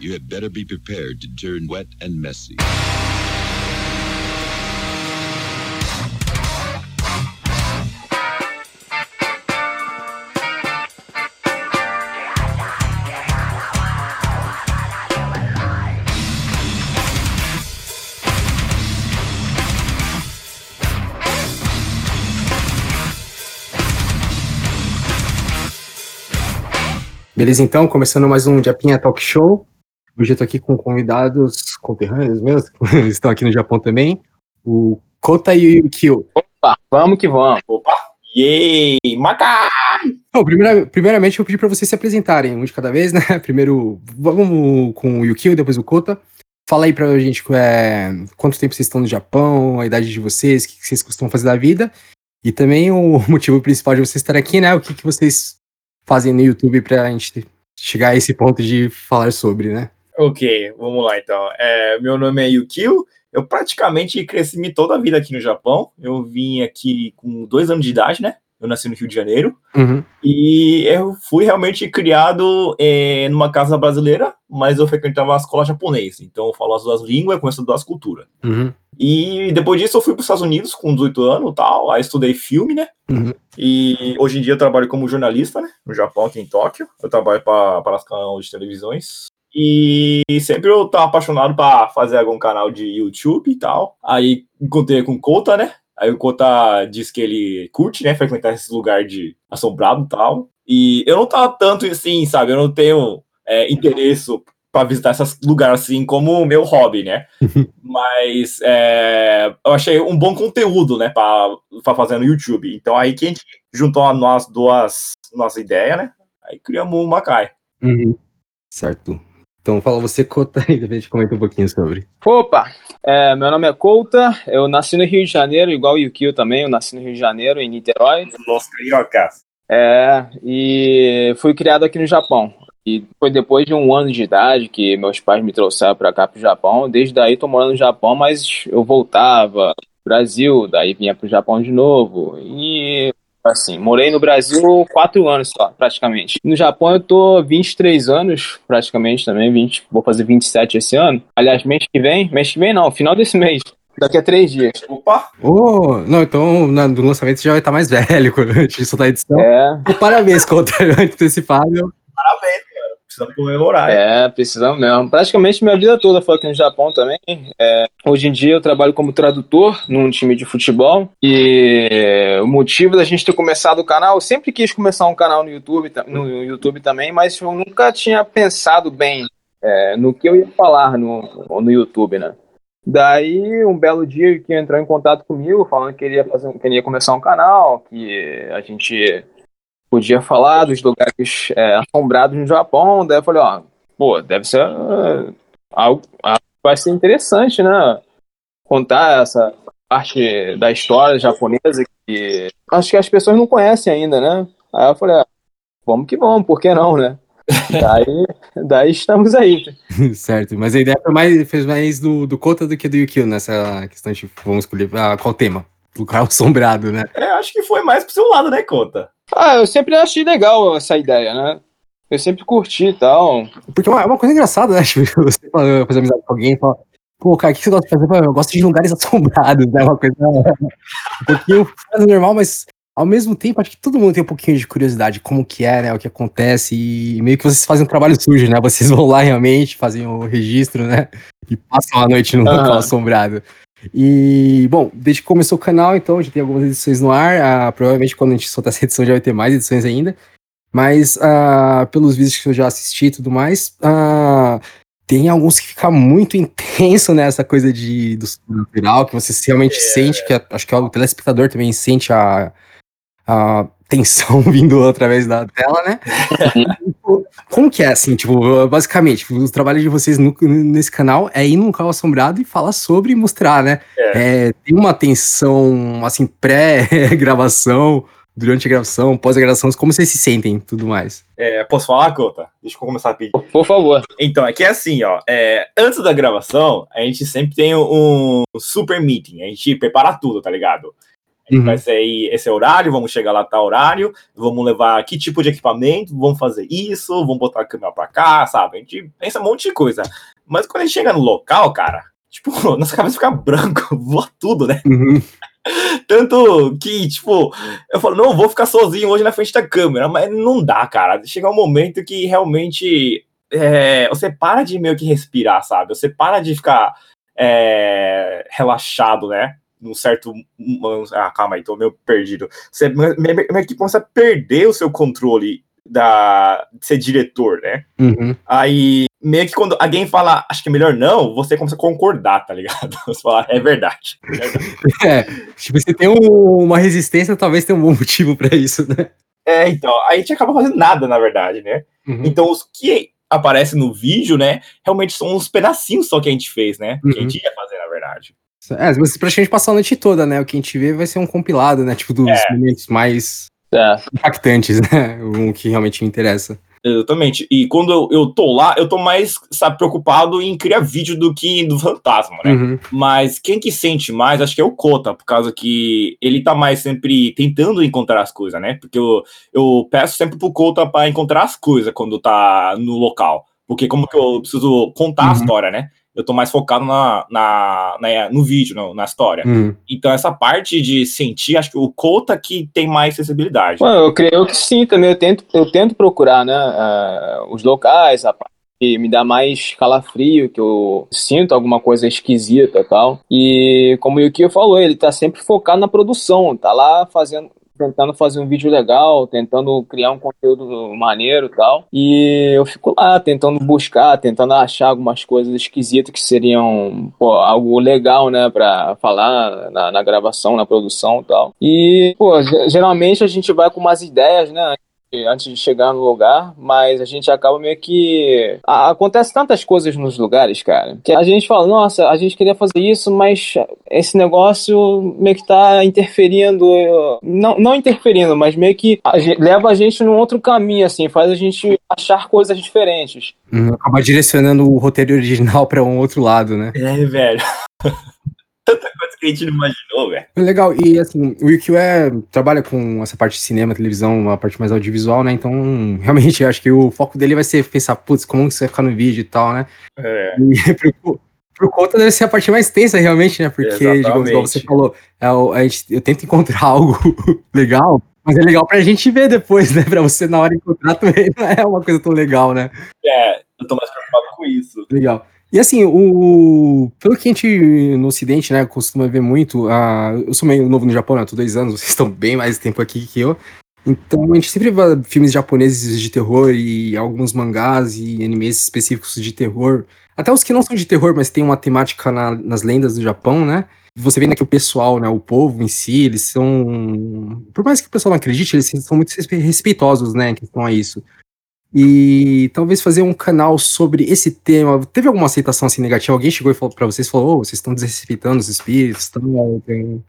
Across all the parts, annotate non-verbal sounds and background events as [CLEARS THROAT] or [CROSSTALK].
you had better be prepared to turn wet and messy. Beleza, então, começando mais um Japinha Talk Show. Hoje eu tô aqui com convidados conterrâneos meus, [LAUGHS] que estão aqui no Japão também. O Kota e o Yukio. Opa, vamos que vamos. Opa, yay, Macai! Bom, primeira, primeiramente eu pedi para vocês se apresentarem, um de cada vez, né? [LAUGHS] Primeiro, vamos com o Yukio, depois o Kota. Fala aí pra gente é, quanto tempo vocês estão no Japão, a idade de vocês, o que vocês costumam fazer da vida. E também o [LAUGHS] motivo principal de vocês estarem aqui, né? O que, que vocês fazem no YouTube pra gente chegar a esse ponto de falar sobre, né? Ok, vamos lá então. É, meu nome é Yukio. Eu praticamente cresci toda a vida aqui no Japão. Eu vim aqui com dois anos de idade, né? Eu nasci no Rio de Janeiro. Uhum. E eu fui realmente criado é, numa casa brasileira, mas eu frequentava a escola japonesa. Então eu falo as duas línguas, conheço as duas culturas. Uhum. E depois disso eu fui para os Estados Unidos com 18 anos tal. Aí estudei filme, né? Uhum. E hoje em dia eu trabalho como jornalista, né? No Japão, aqui em Tóquio. Eu trabalho para as canais de televisões. E sempre eu tava apaixonado para fazer algum canal de YouTube e tal. Aí encontrei com o Kota, né? Aí o Kota diz que ele curte, né, frequentar esse lugar de assombrado e tal. E eu não tava tanto assim, sabe? Eu não tenho é, interesse para visitar esses lugares assim como meu hobby, né? [LAUGHS] Mas é, eu achei um bom conteúdo, né, para fazer no YouTube. Então aí que a gente juntou as nós duas nossa ideia, né? Aí criamos o Macai. Uhum. Certo. Então fala você, Kota, [LAUGHS] e depois a gente comenta um pouquinho sobre. Opa, é, meu nome é Kouta, eu nasci no Rio de Janeiro, igual o Yukio também, eu nasci no Rio de Janeiro, em Niterói. Los Cariocas. É, e fui criado aqui no Japão. E foi depois de um ano de idade que meus pais me trouxeram para cá pro Japão. Desde daí tô morando no Japão, mas eu voltava pro Brasil, daí vinha pro Japão de novo. E assim, morei no Brasil quatro anos só, praticamente. No Japão eu tô 23 anos, praticamente também, 20, vou fazer 27 esse ano. Aliás, mês que vem, mês que vem não, final desse mês. Daqui a três dias. Opa! Oh, não, então na, no lançamento você já vai estar mais [LAUGHS] velho quando a gente soltar a edição. É. E parabéns, Kota, [LAUGHS] antecipado. Cara. Precisamos comemorar. É, precisamos mesmo. Praticamente minha vida toda foi aqui no Japão também. É, hoje em dia eu trabalho como tradutor num time de futebol. E o motivo da gente ter começado o canal, eu sempre quis começar um canal no YouTube, no YouTube também, mas eu nunca tinha pensado bem é, no que eu ia falar no, no YouTube, né? Daí, um belo dia, que entrou em contato comigo, falando que queria, fazer, queria começar um canal, que a gente podia falar dos lugares é, assombrados no Japão. Daí eu falei, ó, pô, deve ser uh, algo, algo vai ser interessante, né? Contar essa parte da história japonesa que acho que as pessoas não conhecem ainda, né? Aí eu falei, ah, vamos que vamos, por que não, né? [LAUGHS] daí, daí estamos aí. [LAUGHS] certo, mas a ideia foi mais, fez mais do, do Kota do que do Yukio nessa questão de vamos escolher ah, qual tema. O carro [LAUGHS] assombrado, né? É, acho que foi mais pro seu lado, né, Kota? Ah, eu sempre achei legal essa ideia, né? Eu sempre curti e tal. Porque é uma, é uma coisa engraçada, né? [LAUGHS] Tipo, você fala, fazer amizade com alguém e fala, pô, cara, o que você gosta de fazer? Eu gosto de lugares [LAUGHS] assombrados, né? Uma coisa [LAUGHS] um pouquinho normal, mas ao mesmo tempo, acho que todo mundo tem um pouquinho de curiosidade como que é, né, o que acontece, e meio que vocês fazem um trabalho sujo, né, vocês vão lá realmente, fazem o registro, né, e passam a noite no local assombrado. E, bom, desde que começou o canal, então, já tem algumas edições no ar, ah, provavelmente quando a gente soltar essa edição já vai ter mais edições ainda, mas ah, pelos vídeos que eu já assisti e tudo mais, ah, tem alguns que fica muito intenso nessa coisa de, do sobrenatural, que você realmente é. sente, que acho que o telespectador também sente a a tensão [LAUGHS] vindo através da tela, né? [LAUGHS] Como que é, assim, tipo, basicamente, o trabalho de vocês no, nesse canal é ir num carro assombrado e falar sobre e mostrar, né? É. É, tem uma tensão, assim, pré-gravação, durante a gravação, pós-gravação, como vocês se sentem e tudo mais? É, posso falar, Cota? Deixa eu começar a pedir. Por favor. Então, é que é assim, ó, é, antes da gravação, a gente sempre tem um super meeting, a gente prepara tudo, tá ligado? Uhum. Vai ser aí esse horário, vamos chegar lá tá horário, vamos levar que tipo de equipamento, vamos fazer isso, vamos botar a câmera pra cá, sabe? A gente pensa um monte de coisa. Mas quando a gente chega no local, cara, tipo, [LAUGHS] nossa cabeça fica branco, [LAUGHS] voa tudo, né? Uhum. [LAUGHS] Tanto que, tipo, eu falo, não, vou ficar sozinho hoje na frente da câmera, mas não dá, cara. Chega um momento que realmente é, você para de meio que respirar, sabe? Você para de ficar é, relaxado, né? Num certo. Ah, calma aí, tô meio perdido. Você meio que começa a perder o seu controle da, de ser diretor, né? Uhum. Aí, meio que quando alguém fala, acho que é melhor não, você começa a concordar, tá ligado? [LAUGHS] Você fala, é verdade. É verdade. [LAUGHS] É, tipo, se tem um- uma resistência, talvez tenha um bom [LAUGHS] motivo pra isso, né? É, então, a gente acaba fazendo nada, na verdade, né? Uhum. Então, os que aparecem no vídeo, né, realmente são uns pedacinhos só que a gente fez, né? Que a gente ia fazer, na verdade. É, mas praticamente passar a noite toda, né? O que a gente vê vai ser um compilado, né? Tipo, dos É. momentos mais É. impactantes, [LAUGHS] né? O que realmente me interessa. Exatamente. E quando eu, eu tô lá, eu tô mais, sabe, preocupado em criar vídeo do que do fantasma, né? Uhum. Mas quem que sente mais, acho que é o Kota, por causa que ele tá mais sempre tentando encontrar as coisas, né? Porque eu, eu peço sempre pro Kota pra encontrar as coisas quando tá no local. Porque como que eu preciso contar a Uhum. história, né? Eu tô mais focado na, na, na- no vídeo, no- na história. Uhum. Então essa parte de sentir, acho que o Kota que tem mais sensibilidade. Bom, eu creio que sim, também eu tento, eu tento procurar, né, ah, os locais, a parte que me dá mais calafrio, que eu sinto alguma coisa esquisita e tal. E como o Yukio falou, ele tá sempre focado na produção, tá lá fazendo, tentando fazer um vídeo legal, tentando criar um conteúdo maneiro e tal. E eu fico lá tentando buscar, tentando achar algumas coisas esquisitas que seriam pô, algo legal, né, pra falar na, na gravação, na produção e tal. E, pô, ge- geralmente a gente vai com umas ideias, né, antes de chegar no lugar, mas a gente acaba meio que. Acontece tantas coisas nos lugares, cara, que a gente fala, nossa, a gente queria fazer isso, mas esse negócio meio que tá interferindo. Não, não interferindo, mas meio que a gen- leva a gente num outro caminho, assim, faz a gente achar coisas diferentes. Uhum. Acabar direcionando o roteiro original pra um outro lado, né? É, velho. [LAUGHS] Tanta coisa que a gente não imaginou, velho. Legal, e assim, o Yukio é, trabalha com essa parte de cinema, televisão, uma parte mais audiovisual, né? Então, [LAUGHS] realmente, eu acho que o foco dele vai ser pensar, putz, como que isso vai ficar no vídeo e tal, né? É. E [LAUGHS] pro, pro Conta deve ser a parte mais tensa, realmente, né? Porque, digamos, igual você falou, é, o- a gente, eu tento encontrar [LAUGHS] algo legal, mas é legal pra gente ver depois, né? Pra você, na hora, encontrar também, não é uma coisa tão legal, né? É, eu tô mais preocupado com isso. Legal. E assim, o pelo que a gente no Ocidente, né, costuma ver muito, a, eu sou meio novo no Japão, né, tô dois anos, [LAUGHS] vocês estão bem mais tempo aqui que eu. Então a gente sempre vê filmes japoneses de terror e alguns mangás e animes específicos de terror, até os que não são de terror, mas tem uma temática na- nas lendas do Japão, né? Você vê né, que o pessoal, né, o povo em si, eles são, por mais que o pessoal não acredite, eles são muito respe- respeitosos, né, em questão a isso. E talvez fazer um canal sobre esse tema. Teve alguma aceitação assim negativa? Alguém chegou e falou pra vocês, falou, ô, vocês estão desrespeitando os espíritos, tão- tem-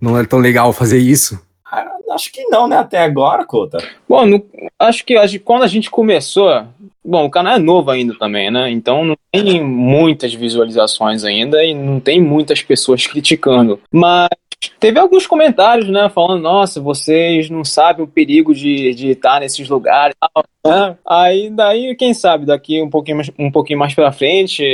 não é tão legal fazer isso. Ah, acho que não, né? Até agora, Cota. Bom, no- acho que quando a gente começou, bom, o canal é novo ainda também, né? Então não tem muitas visualizações ainda e não tem muitas pessoas criticando. Mas teve alguns comentários, né? Falando, nossa, vocês não sabem o perigo de, de estar nesses lugares. e tal, né? Aí daí, quem sabe, daqui um pouquinho mais, um pouquinho mais pra frente.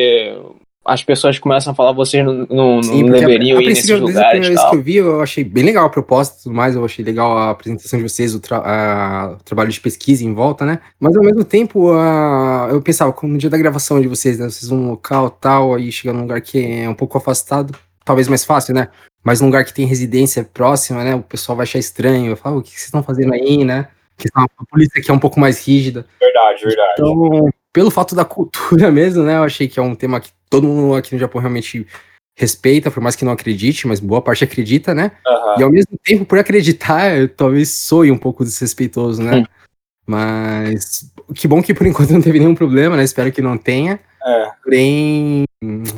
As pessoas começam a falar, vocês não, não, não porque deveriam ir nesses desde a lugares. primeira vez que eu vi, eu achei bem legal a proposta e tudo mais, eu achei legal a apresentação de vocês, o, tra- a- o trabalho de pesquisa em volta, né? Mas ao mesmo tempo, a- eu pensava, como no dia da gravação de vocês, né? Vocês vão num local tal, aí chega num lugar que é um pouco afastado, talvez mais fácil, né? Mas num lugar que tem residência próxima, né? O pessoal vai achar estranho. Eu falo, o que vocês estão fazendo aí, né? Que a polícia aqui é um pouco mais rígida. Verdade, verdade. Então, pelo fato da cultura [LAUGHS] mesmo, né? Eu achei que é um tema que todo mundo aqui no Japão realmente respeita, por mais que não acredite, mas boa parte acredita, né? Aham. E ao mesmo tempo, por acreditar, eu talvez soe um pouco desrespeitoso, né? Hum. Mas que bom que por [LAUGHS] enquanto não teve nenhum problema, né? Espero que não tenha. É. Porém,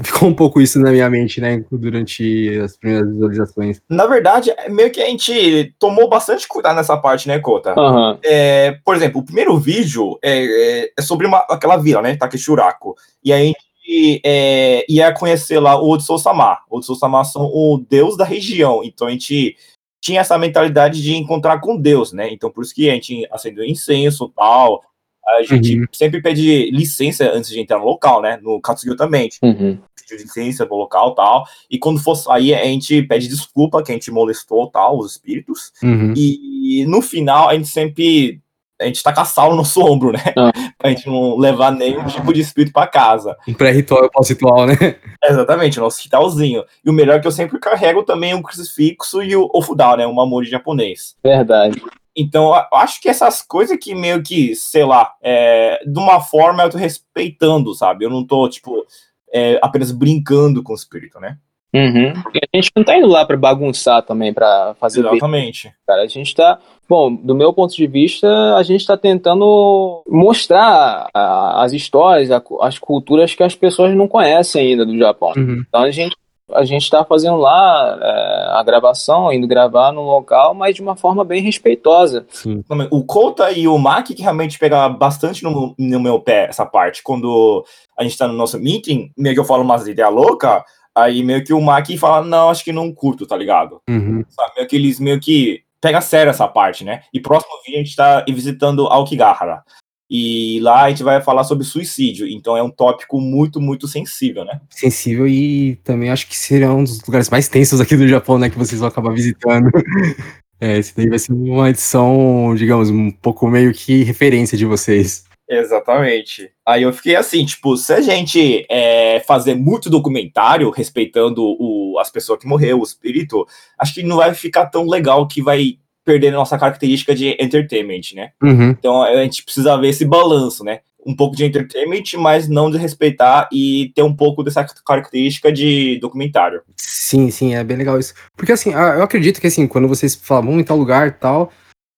ficou um pouco isso na minha mente, né? Durante as primeiras visualizações. Na verdade, é meio que a gente tomou bastante cuidado nessa parte, né, Cota? Aham. É, por exemplo, o primeiro vídeo é, é- é sobre uma- aquela vila, né? Takeshuraku. E a gente é, ia conhecer lá o Otsou-sama. O Otsou-sama são o deus da região. Então a gente tinha essa mentalidade de encontrar com Deus, né? Então por isso que a gente acendeu incenso tal. A gente Uhum. sempre pede licença antes de entrar no local, né? No Katsugi também. A gente Uhum. pediu licença pro local tal. E quando for sair, a gente pede desculpa que a gente molestou tal, os espíritos. Uhum. E no final, a gente sempre. A gente taca sal no nosso ombro, né? Ah. [LAUGHS] Pra gente não levar nenhum tipo de espírito pra casa. Um pré-ritual e pós-ritual, né? [LAUGHS] Exatamente, o nosso ritualzinho. E o melhor é que eu sempre carrego também o crucifixo e o ofudal, né? O mamori japonês. Verdade. Então, eu acho que essas coisas que meio que, sei lá, é, de uma forma eu tô respeitando, sabe? Eu não tô, tipo, é, apenas brincando com o espírito, né? Uhum. E a gente não tá indo lá pra bagunçar também, pra fazer Exatamente. cara. A gente tá. Bom, do meu ponto de vista, a gente tá tentando mostrar a- as histórias, a as culturas que as pessoas não conhecem ainda do Japão. Uhum. Então a gente, a gente tá fazendo lá é, a gravação, indo gravar no local, mas de uma forma bem respeitosa. Sim. O Kouta e o Maki que realmente pega bastante no, no meu pé essa parte. Quando a gente tá no nosso meeting, meio que eu falo umas ideias loucas, aí meio que o Maki fala, não, acho que não curto, tá ligado? Uhum. Sabe? Meio que eles meio que pega a sério essa parte, né? E próximo vídeo a gente tá visitando Aokigahara. E lá a gente vai falar sobre suicídio. Então é um tópico muito, muito sensível, né? Sensível e também acho que seria um dos lugares mais tensos aqui do Japão, né? Que vocês vão acabar visitando. [LAUGHS] É, esse daí vai ser uma edição, digamos, um pouco meio que referência de vocês. Exatamente. Aí eu fiquei assim, tipo, se a gente é, fazer muito documentário respeitando o, as pessoas que morreram, o espírito, acho que não vai ficar tão legal que vai perder a nossa característica de entertainment, né? Uhum. Então a gente precisa ver esse balanço, né? Um pouco de entertainment, mas não de respeitar e ter um pouco dessa característica de documentário. Sim, sim, é bem legal isso. Porque assim, eu acredito que assim, quando vocês falam em tal lugar e tal,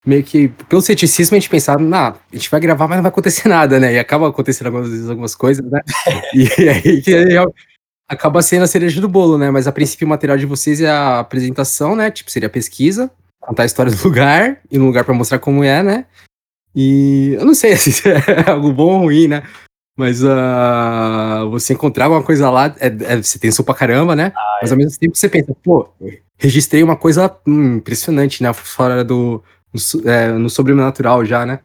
meio que pelo ceticismo a gente pensava, nah, a gente vai gravar, mas não vai acontecer [LAUGHS] nada, né? E acaba acontecendo algumas vezes algumas coisas, né? [LAUGHS] e aí que aí, acaba sendo a cereja do bolo, né? Mas a princípio o material de vocês é a apresentação, né? Tipo, seria a pesquisa, contar a história do lugar, e no lugar pra mostrar como é, né? E eu não sei assim, [LAUGHS] se é algo bom ou ruim, né? Mas ah, você encontrar alguma coisa lá, é, é, você tem pra caramba, né? Mas ao mesmo tempo você pensa, pô, registrei uma coisa hum, impressionante, né? Fora do. No, é, no sobrenatural já, né?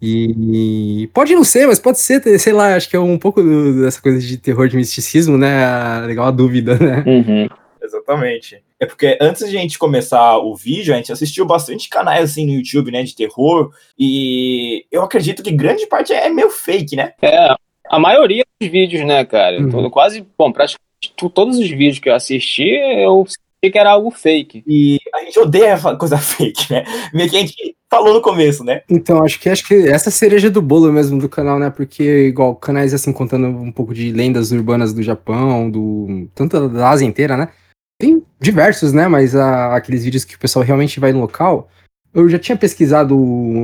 E pode não ser, mas pode ser, sei lá, acho que é um pouco do- dessa coisa de terror de misticismo, né? Ah, Legal a dúvida, né? Uhum. Exatamente. É porque antes de a gente começar o vídeo, a gente assistiu bastante canais assim no YouTube, né, de terror, e eu acredito que grande parte é meio fake, né? É, a maioria dos vídeos, né, cara? Uhum. Todo- quase, bom, praticamente todos os vídeos que eu assisti, eu senti que era algo fake. E a gente odeia coisa [LAUGHS] fake, né? Meio que a gente falou no começo, né? Então, acho que acho que essa é a cereja do bolo mesmo do canal, né? Porque, igual, canais assim, contando um pouco de lendas urbanas do Japão, do. tanto da Ásia inteira, né? Tem diversos, né? Mas ah, aqueles vídeos que o pessoal realmente vai no local. Eu já tinha pesquisado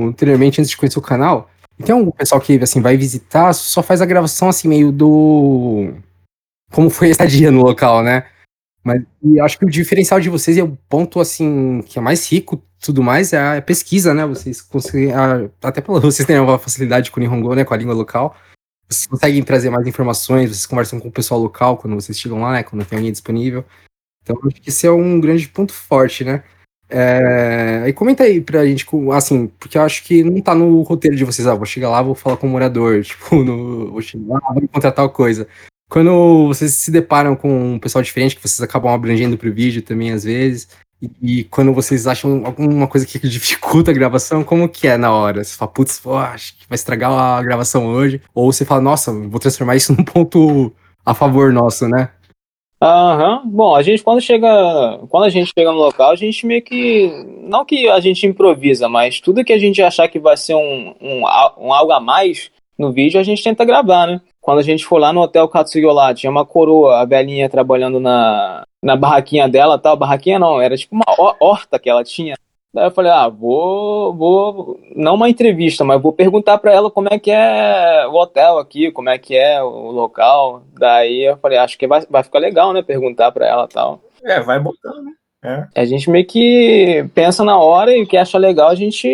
anteriormente antes de conhecer o canal. E tem um pessoal que, assim, vai visitar, só faz a gravação assim, meio do. Como foi a estadia no local, né? Mas acho que o diferencial de vocês e o ponto assim que é mais rico tudo mais é a pesquisa, né? Vocês conseguem, a- até pela vocês têm uma facilidade com o Nihongo, né? Com a língua local. Vocês conseguem trazer mais informações, vocês conversam com o pessoal local quando vocês chegam lá, né? Quando tem alguém disponível. Então acho que esse é um grande ponto forte, né? É, aí comenta aí pra gente, assim, porque eu acho que não tá no roteiro de vocês, ah, vou chegar lá, vou falar com o morador, [LAUGHS] tipo, no, vou chegar lá, vou encontrar tal coisa. Quando vocês se deparam com um pessoal diferente, que vocês acabam abrangendo pro vídeo também, às vezes, e, e quando vocês acham alguma coisa que [LAUGHS] dificulta a gravação, como que é na hora? Você fala, putz, acho que vai estragar a gravação hoje. Ou você fala, nossa, vou transformar isso [LAUGHS] num ponto a favor nosso, né? Aham. Bom, a gente quando chega, quando a gente chega no local, a gente meio que não que a gente improvisa, mas tudo que a gente achar que vai ser um, um, um algo a mais no vídeo, a gente tenta gravar, né? Quando a gente for lá no hotel Katsuyo tinha uma coroa, a velhinha trabalhando na, na barraquinha dela, tal, barraquinha não, era tipo uma ho- horta que ela tinha. Daí eu falei, ah, vou, vou, não uma entrevista, mas vou perguntar pra ela como é que é o hotel aqui, como é que é o local. Daí eu falei, acho que vai, vai ficar legal, né, perguntar pra ela e tal. É, vai botando, né? É. A gente meio que pensa na hora e o que acha legal, a gente.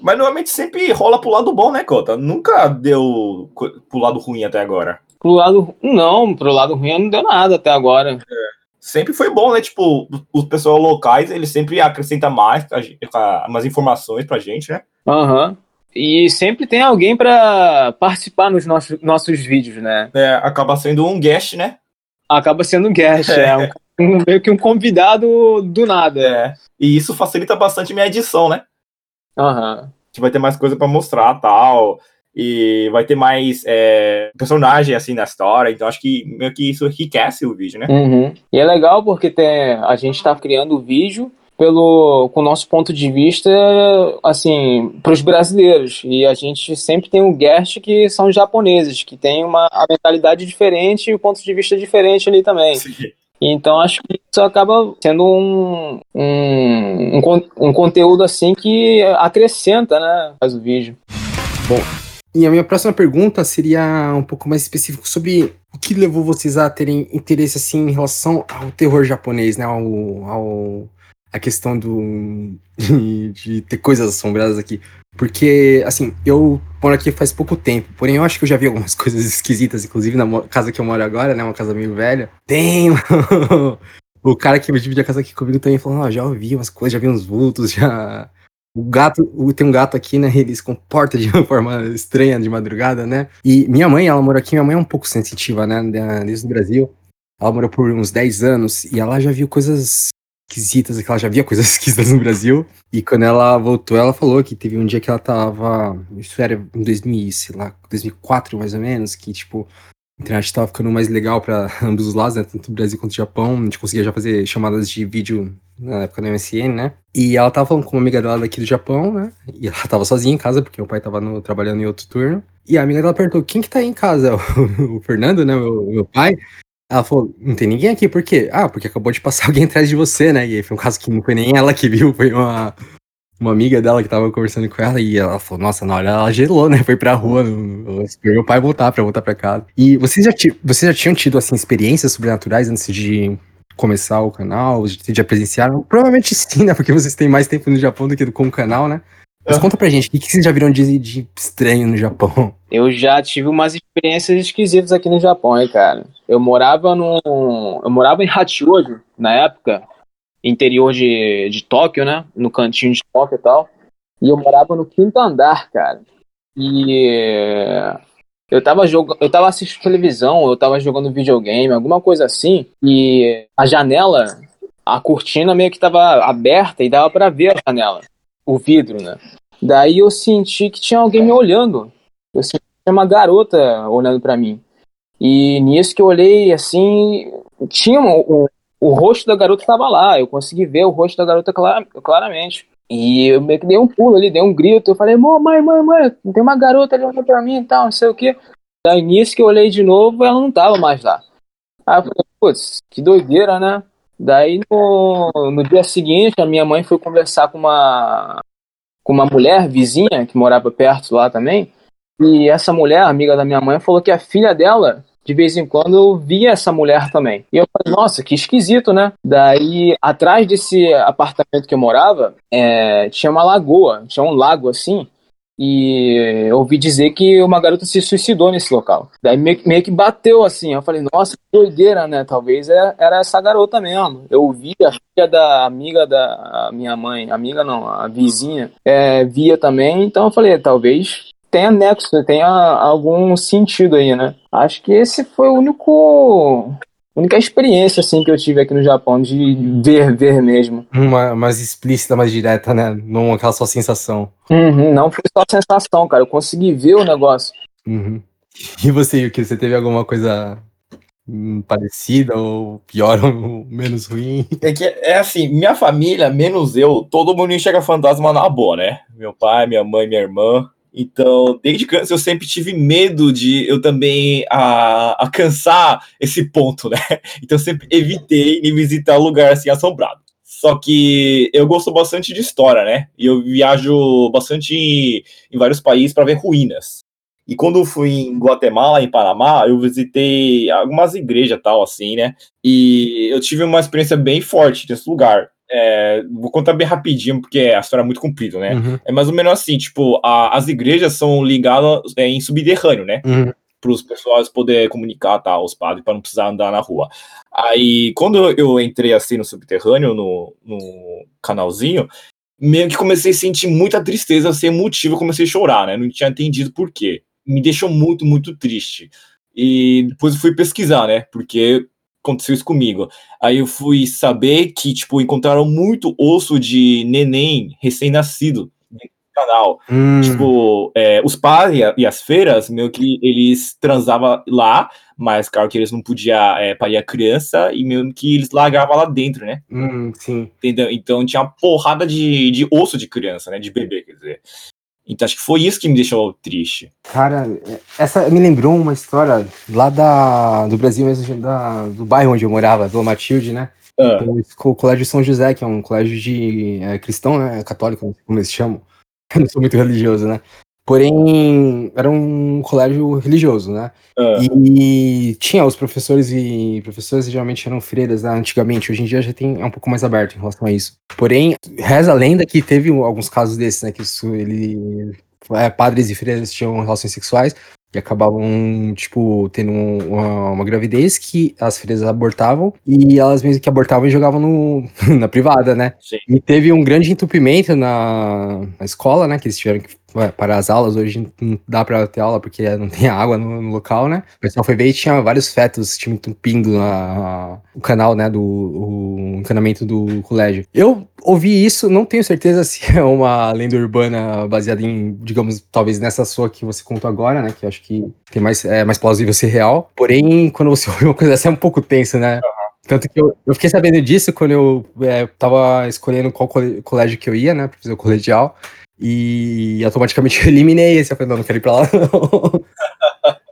Mas normalmente sempre rola pro lado bom, né, Cota? Nunca deu pro lado ruim até agora. Pro lado. Não, pro lado ruim não deu nada até agora. Sempre foi bom, né? Tipo, os pessoal locais, eles sempre acrescentam mais, umas informações pra gente, né? Aham. E sempre tem alguém pra participar nos nossos, nossos vídeos, né? É, acaba sendo um guest, né? Acaba sendo um guest, é, um- um- meio que um convidado do nada. É. E isso facilita bastante minha edição, né? Aham. A gente vai ter mais coisa pra mostrar tal. E vai ter mais é, personagem assim na história. Então acho que meio que isso enriquece o vídeo, né? Uhum. E é legal porque tem, a gente tá criando o vídeo pelo com o nosso ponto de vista assim para os brasileiros e a gente sempre tem um guest que são japoneses que tem uma a mentalidade diferente e o ponto de vista diferente ali também Sim. então acho que isso acaba sendo um, um, um, um conteúdo assim que acrescenta né faz o vídeo E a minha próxima pergunta seria um pouco mais específico sobre o que levou vocês a terem interesse assim em relação ao terror japonês, né? Ao, ao a questão do de, [LAUGHS] de ter coisas assombradas aqui. Porque, assim, eu moro aqui faz pouco tempo, porém eu acho que eu já vi algumas [LAUGHS] coisas esquisitas, inclusive na casa que eu moro agora, né? Uma casa meio velha. Tem [LAUGHS] o cara que divide a casa aqui comigo também falando, ó, já ouvi umas coisas, já vi uns vultos, já. O gato, tem um gato aqui, né? [LAUGHS] Ele se comporta de uma forma estranha de madrugada, né? E minha mãe, ela mora aqui, minha mãe é um pouco sensitiva, né? Desde o Brasil. Ela morou por uns 10 anos e ela já viu coisas esquisitas, que ela já via coisas [LAUGHS] esquisitas no Brasil. E quando ela voltou, ela falou que teve um dia que ela tava. Isso era em 2000, sei lá, 2004 mais ou menos, que tipo. A internet tava ficando mais legal para [LAUGHS] ambos os lados, né? Tanto o Brasil quanto o Japão. A gente conseguia já fazer chamadas de vídeo na época do MSN, né? E ela tava falando com uma amiga dela daqui do Japão, né? E ela tava sozinha em casa, porque o pai tava no- trabalhando em outro turno. E a amiga dela perguntou: quem que tá aí em casa? O, [LAUGHS] o Fernando, né? Meu, meu pai. Ela falou: não tem ninguém aqui, por quê? Ah, porque acabou de passar [LAUGHS] alguém atrás de você, né? E aí foi um caso que não foi nem ela que viu, foi uma, uma amiga dela que tava conversando com ela. E ela falou: nossa, na hora ela gelou, né? Foi pra rua, esperou meu pai voltar pra voltar pra casa. E vocês já, vocês já tinham tido, assim, experiências sobrenaturais antes de começar o canal, de, de presenciar? Provavelmente sim, né? Porque vocês têm mais tempo no Japão do que com o canal, né? Mas É. conta pra gente, o que, que vocês já viram de, de estranho no Japão? [LAUGHS] Eu já tive umas experiências esquisitas aqui no Japão, hein, cara. Eu morava num. Eu morava em Hachioji, na época, interior de, de Tóquio, né? No cantinho de Tóquio e tal. E eu morava no quinto andar, cara. E eu tava jogando. Eu tava assistindo televisão, eu tava jogando videogame, alguma coisa assim. E a janela, a cortina meio que tava aberta e dava pra ver a janela. O vidro, né? Daí eu senti que tinha alguém me olhando. Eu senti que tinha uma garota olhando pra mim. E nisso que eu olhei assim, tinha um, o, rosto da garota estava lá. Eu consegui ver o rosto da garota clara- claramente. E eu meio que dei um pulo ali, dei um grito. Eu falei, "Mô, mãe, mãe, mãe, tem uma garota ali olhando pra mim e tal, não sei o quê. Daí nisso que eu olhei de novo, ela não tava mais lá. Aí eu falei, putz, que doideira, né? Daí no, no dia seguinte, a minha mãe foi conversar com uma, com uma mulher vizinha que morava perto lá também. E essa mulher, amiga da minha mãe, falou que a filha dela, de vez em quando, via essa mulher também. E eu falei, nossa, que esquisito, né? Daí, atrás desse apartamento que eu morava, é, tinha uma lagoa, tinha um lago assim. E eu ouvi dizer que uma garota se suicidou nesse local. Daí meio, meio que bateu assim. Eu falei, nossa, que doideira, né? Talvez é- era essa garota mesmo. Eu ouvi a filha da amiga da minha mãe, amiga não, a vizinha, é, via também. Então eu falei, talvez tenha nexo, tenha algum sentido aí, né? Acho que esse foi o único. Única experiência assim que eu tive aqui no Japão de ver, ver mesmo. Uma mais explícita, mais direta, né? Não aquela só sensação. Uhum, não foi só sensação, cara. Eu consegui ver o negócio. Uhum. E você, Yuki, você teve alguma coisa hum, parecida, ou pior, [LAUGHS] ou menos ruim? É que é assim, minha família, menos eu, todo mundo enxerga fantasma na boa, né? Meu pai, minha mãe, minha irmã. Então, desde criança eu sempre tive medo de eu também alcançar esse ponto, né? [LAUGHS] Então eu sempre evitei de visitar lugar assim assombrado. Só que eu gosto bastante de história, né? E eu viajo bastante em, em vários países para ver ruínas. E quando eu fui em Guatemala, em Panamá, eu visitei algumas igrejas tal, assim, né? E eu tive uma experiência bem forte nesse lugar. É, vou contar bem rapidinho, porque a história é muito comprida, né? Uhum. É mais ou menos assim, tipo, a- as igrejas são ligadas é, em subterrâneo, né? Uhum. para os pessoas poder comunicar tá, os padres para não precisar andar na rua. Aí, quando eu entrei assim no subterrâneo, no, no canalzinho, meio que comecei a sentir muita tristeza sem motivo, comecei a chorar, né? Não tinha entendido por quê. Me deixou muito, muito triste. E depois eu fui pesquisar, né? Porque aconteceu isso comigo. Aí eu fui saber que, tipo, encontraram muito osso de neném recém-nascido canal. Hum. Tipo, é, os pais e as feiras, meio que eles transavam lá, mas claro que eles não podiam é, parir a criança e meio que eles largavam lá dentro, né? Hum, sim. Entendeu? Então tinha uma porrada de, de osso de criança, né? De bebê, quer dizer. Então acho que foi isso que me deixou triste. Cara, essa me lembrou uma história lá da, do Brasil mesmo, da, do bairro onde eu morava, do Matilde, né? Ah, O Colégio São José, que é um colégio de é, cristão, né? Católico, como eles chamam. [LAUGHS] Eu não sou muito religioso, né? Porém, era um colégio religioso, né? ah, E tinha os professores e professores geralmente eram freiras né, antigamente. Hoje em dia já tem é um pouco mais aberto em relação a isso. Porém, reza a lenda que teve alguns casos desses, né? Que isso, ele, é, padres e freiras tinham relações sexuais e acabavam, tipo, tendo um- uma, uma gravidez que as freiras abortavam e elas mesmo que abortavam e jogavam no, [LAUGHS] na privada, né? sim. E teve um grande entupimento na, na escola, né? Que eles tiveram que ué, parar as aulas. Hoje não dá pra ter aula porque [LAUGHS] não tem água no, no local, né? O pessoal foi ver e tinha vários fetos, tinha entupindo na, o canal, né? Do o encanamento do colégio. Eu ouvi isso, não tenho certeza [LAUGHS] se é uma lenda urbana baseada em, digamos, talvez nessa sua que você contou agora, né? Que eu acho que tem mais, é mais plausível ser real. Porém, quando você [LAUGHS] ouve uma coisa assim, é um pouco tenso, né? Tanto que eu, eu fiquei sabendo disso quando eu é, tava escolhendo qual colégio que eu ia, né, pra fazer o colegial. E automaticamente [LAUGHS] eu eliminei esse. Eu falei, não, não quero ir pra lá, não. [LAUGHS]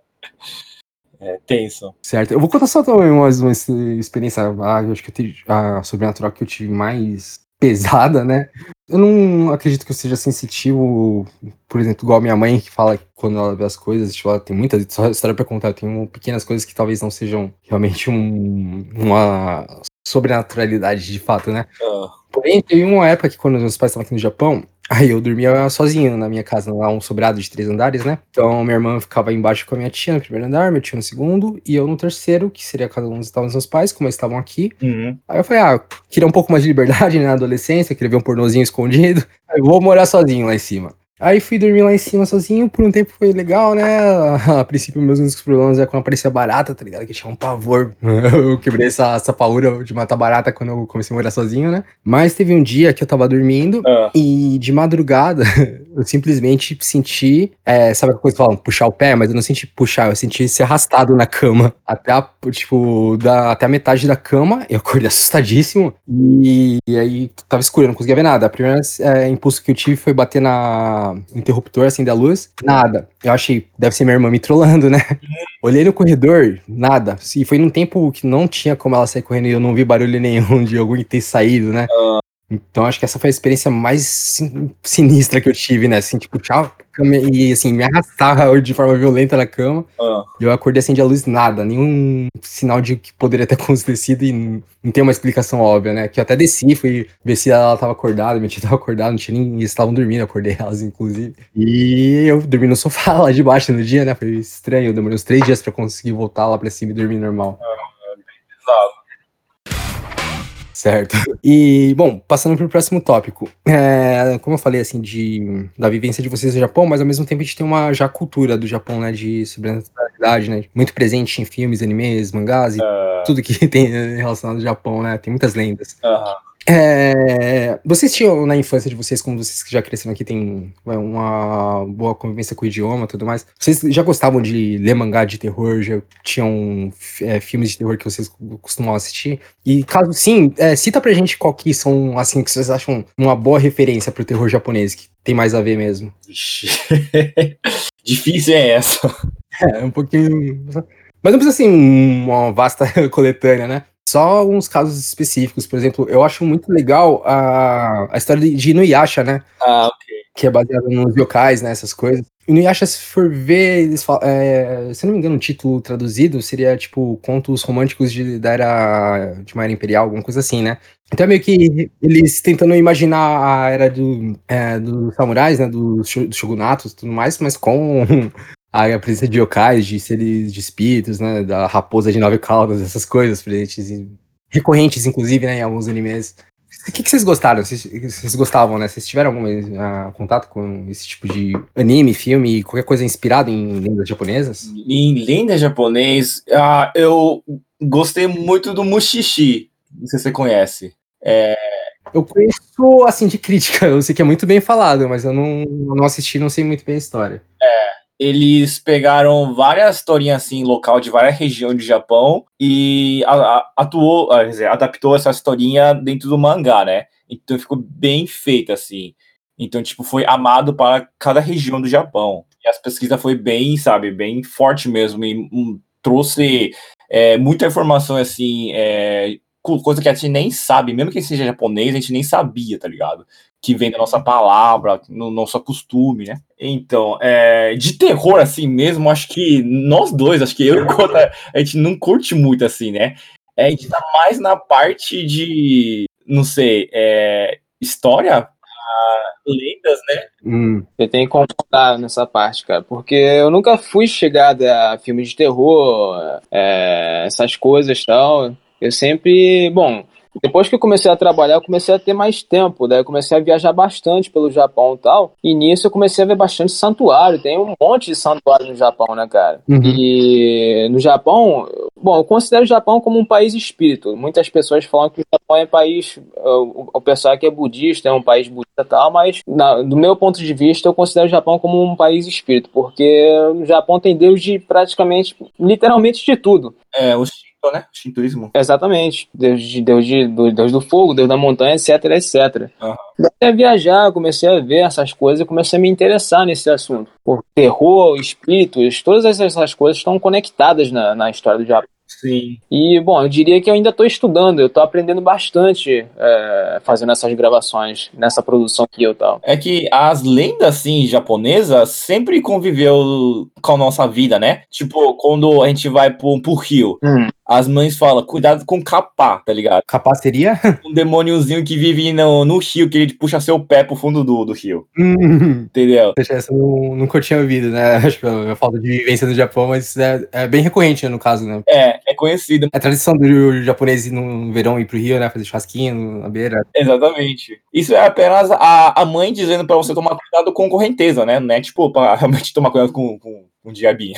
É tenso. Certo. Eu vou contar só também uma, uma experiência, ah, eu acho que eu tive, a sobrenatural que eu tive mais pesada, né? Eu não acredito que eu seja sensitivo, por exemplo, igual a minha mãe, que fala que quando ela vê as coisas, tipo, ela tem muita história pra contar. Eu tenho pequenas coisas que talvez não sejam realmente um, uma sobrenaturalidade de fato, né? Ah, Porém, teve uma época que quando meus pais estavam aqui no Japão, aí eu dormia sozinho na minha casa, lá um sobrado de três andares, né? Então minha irmã ficava embaixo com a minha tia no primeiro andar, meu tio no segundo, e eu no terceiro, que seria a casa onde estavam os meus pais, como eles estavam aqui. uhum. Aí eu falei, ah, queria um pouco mais de liberdade né, na adolescência, queria ver um pornozinho escondido, aí eu vou morar sozinho lá em cima. Aí fui dormir lá em cima sozinho, por um tempo foi legal, né? [LAUGHS] A princípio, meus únicos problemas é quando aparecia barata, tá ligado? Que tinha um pavor. [LAUGHS] Eu quebrei essa, essa paura de matar barata quando eu comecei a morar sozinho, né? Mas teve um dia que eu tava dormindo Ah, e de madrugada [LAUGHS] eu simplesmente senti, é, sabe aquela coisa que falam, puxar o pé, mas eu não senti puxar, eu senti ser arrastado na cama até a, tipo, da, até a metade da cama. Eu acordei assustadíssimo e, e aí tava escuro, eu não conseguia ver nada. A primeira é, impulso que eu tive foi bater na interruptor, assim, da luz. Nada. Eu achei, deve ser minha irmã me trollando, né? [LAUGHS] Olhei no corredor, nada. E foi num tempo que não tinha como ela sair correndo e eu não vi barulho nenhum de alguém ter saído, né? Então acho que essa foi a experiência mais sin- sinistra que eu tive, né? Assim, tipo, tchau, cama- e assim, me arrastava [LAUGHS] de forma violenta na cama. ah, E eu acordei assim de a luz, nada, nenhum sinal de que poderia ter [LAUGHS] acontecido e não tem uma explicação óbvia, né? Que eu até desci, fui ver se ela tava acordada, minha tia tava acordada, não tinha nem. Eles estavam dormindo, acordei [LAUGHS] elas, inclusive. E eu dormi no sofá lá de baixo no dia, né? Foi estranho, demorei uns três dias pra conseguir voltar lá pra cima e dormir normal. exato. Certo. E, bom, passando para o próximo tópico. É, como eu falei, assim, de, da vivência de vocês no Japão, mas ao mesmo tempo a gente tem uma já cultura do Japão, né, de sobrenaturalidade, né, muito presente em filmes, animes, mangás e Ah, tudo que [LAUGHS] tem relacionado ao Japão, né, tem muitas lendas. aham. É, vocês tinham na infância de vocês, como vocês que já cresceram aqui, tem é, uma boa convivência com o idioma e tudo mais. Vocês já gostavam de ler mangá de terror? Já tinham é, filmes de terror que vocês costumavam assistir? E caso sim, é, cita pra gente qual que são, assim, que vocês acham uma boa referência pro terror japonês, que tem mais a ver mesmo. [LAUGHS] Difícil é essa. É, um pouquinho. Mas não precisa assim, uma vasta [LAUGHS] coletânea, né? Só uns casos específicos. Por exemplo, eu acho muito legal a, a história de, Inuyasha, né? Ah, ok. que é baseado nos yokais, né, essas coisas. E no Yasha, se for ver, eles falam, é, se não me engano, o título traduzido seria, tipo, contos românticos de, da era de uma era imperial, alguma coisa assim, né? Então é meio que eles tentando imaginar a era do, é, dos samurais, né, dos shogunatos e tudo mais, mas com a presença de yokais, de seres de espíritos, né? Da raposa de nove caudas, essas coisas presentes, recorrentes, inclusive, né? Em alguns animes. O que, que vocês gostaram? Vocês, vocês gostavam, né? Vocês tiveram algum ah, contato com esse tipo de anime, filme, qualquer coisa inspirada em lendas japonesas? Em lenda japonês, ah, eu gostei muito do Mushishi. Não sei se você conhece. Eu conheço, assim, de crítica. [LAUGHS] Eu sei que é muito bem falado, mas eu não, não assisti, não sei muito bem a história. Eles pegaram várias historinhas assim, local de várias regiões do Japão e atuou, ah, dizer, adaptou essa historinha dentro do mangá, né? Então ficou bem feita assim. Então, tipo, foi amado para cada região do Japão. E as pesquisas foi bem, sabe, bem forte mesmo e hum, trouxe é, muita informação assim, é, co- coisa que a gente nem sabe, mesmo que seja japonês, a gente nem sabia, tá ligado? Que vem da nossa palavra, no nosso costume, né? Então, é, de terror assim mesmo, acho que nós dois, acho que eu e o a gente não curte muito assim, né? É, a gente tá mais na parte de, não sei, é, história, ah, lendas, né? Hum, Eu tenho que concordar nessa parte, cara, porque eu nunca fui chegado a filmes de terror, é, essas coisas e tal. Eu sempre, bom, depois que eu comecei a trabalhar, eu comecei a ter mais tempo, daí eu comecei a viajar bastante pelo Japão e tal. E nisso eu comecei a ver bastante santuário, tem um monte de santuário no Japão, né, cara? Uhum. E no Japão, bom, eu considero o Japão como um país espírito. Muitas pessoas falam que o Japão é um país, o, o pessoal que é budista é um país budista e tal, mas na- do meu ponto de vista, eu considero o Japão como um país espírito, porque no Japão tem Deus de praticamente, literalmente de tudo. É, o Shinto, né? Shintoísmo. Exatamente. Deus, de, Deus, de, do- Deus do fogo, Deus da montanha, etc, etc. Aham. Comecei a viajar, comecei a ver essas coisas, comecei a me interessar nesse assunto. Por terror, espíritos, todas essas coisas estão conectadas na, na história do Japão. Sim. E, bom, eu diria que eu ainda estou estudando, eu estou aprendendo bastante é, fazendo essas gravações, nessa produção aqui e tal. É que as lendas, assim, japonesas sempre conviveu com a nossa vida, né? Tipo, quando a gente vai pro, pro rio, as mães falam, cuidado com capá, tá ligado? capaz seria? [LAUGHS] Um demôniozinho que vive no, no rio, que ele puxa seu pé pro fundo do, do rio, Hum, entendeu? Essa eu nunca tinha ouvido, né? [LAUGHS] Acho que é a falta de vivência no Japão, mas é, é bem recorrente, né, no caso, né? É, é conhecido, É a tradição do japonês ir no verão ir pro Rio, né? Fazer churrasquinho na beira. exatamente. Isso é apenas a, a mãe dizendo pra você tomar cuidado com correnteza, né? Não é tipo pra [LAUGHS] realmente tomar cuidado com, com, com diabinho.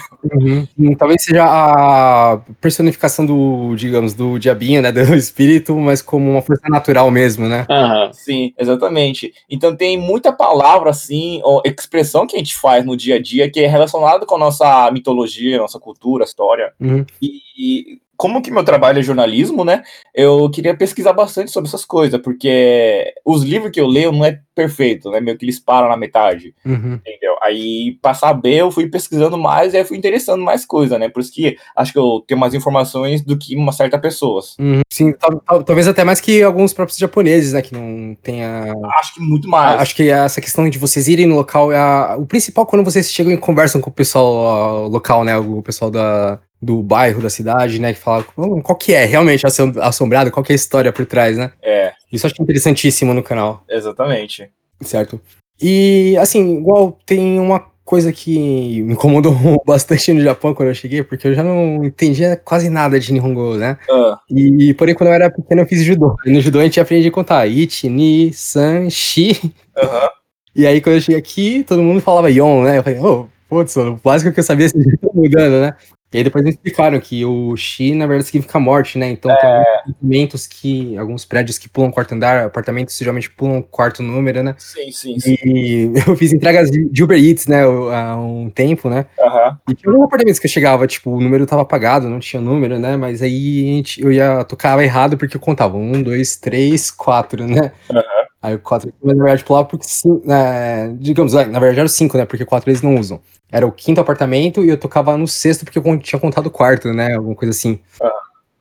Hum, Talvez seja a personificação do, digamos, do diabinho, né? Do [LAUGHS] espírito, mas como uma força natural mesmo, né? Aham. Sim, exatamente. Então tem muita palavra, assim, ou expressão que a gente faz no dia a dia que é relacionada com a nossa mitologia, nossa cultura, história. Uhum. E, e como que meu trabalho é jornalismo, né? Eu queria pesquisar bastante sobre essas coisas, porque os livros que eu leio não é perfeito, né? Meio que eles param na metade, Uhum. entendeu? Aí, pra saber, eu fui pesquisando mais e aí fui interessando mais coisa, né? Por isso que acho que eu tenho mais informações do que uma certa pessoa. Uhum. Sim, tal- tal- talvez até mais que alguns próprios japoneses, né? Que não tenha. Acho que muito mais. Acho que essa questão de vocês irem no local é a- o principal quando vocês chegam e conversam com o pessoal local, né? O pessoal da, do bairro, da cidade, né? Que fala "Hum, qual que é realmente assom- assombrado, qual que é a história por trás, né? É, Isso eu acho interessantíssimo no canal. exatamente. Certo. E, assim, igual tem uma coisa que me incomodou [LAUGHS] bastante no Japão quando eu cheguei, porque eu já não entendia quase nada de Nihongo, né? Ah, E, porém, quando eu era pequeno, eu fiz judô. E no judô a gente aprende a contar ichi, ni, san, shi. aham. E aí, quando eu cheguei aqui, todo mundo falava yon, né? Eu falei, ô, putz, o básico que eu sabia, vocês já estão mudando, né? E aí depois me explicaram que o Shi, na verdade, significa morte, né? Então tem alguns apartamentos que. alguns prédios que pulam quarto andar, apartamentos geralmente pulam quarto número, né? Sim, sim, sim. E [LAUGHS] eu fiz entregas de Uber Eats, né? Há um tempo, né? Aham. E tinha alguns apartamentos que eu chegava, tipo, o número tava apagado, não tinha número, né? Mas aí a gente, eu ia tocava errado porque eu contava um, dois, três, quatro, né? Aham. Aí o quatro, mas na verdade pulava porque é, digamos, é, na verdade era o cinco, né? Porque quatro eles não usam. Era o quinto apartamento e eu tocava no sexto porque eu tinha contado o quarto, né? Alguma coisa assim. Aham.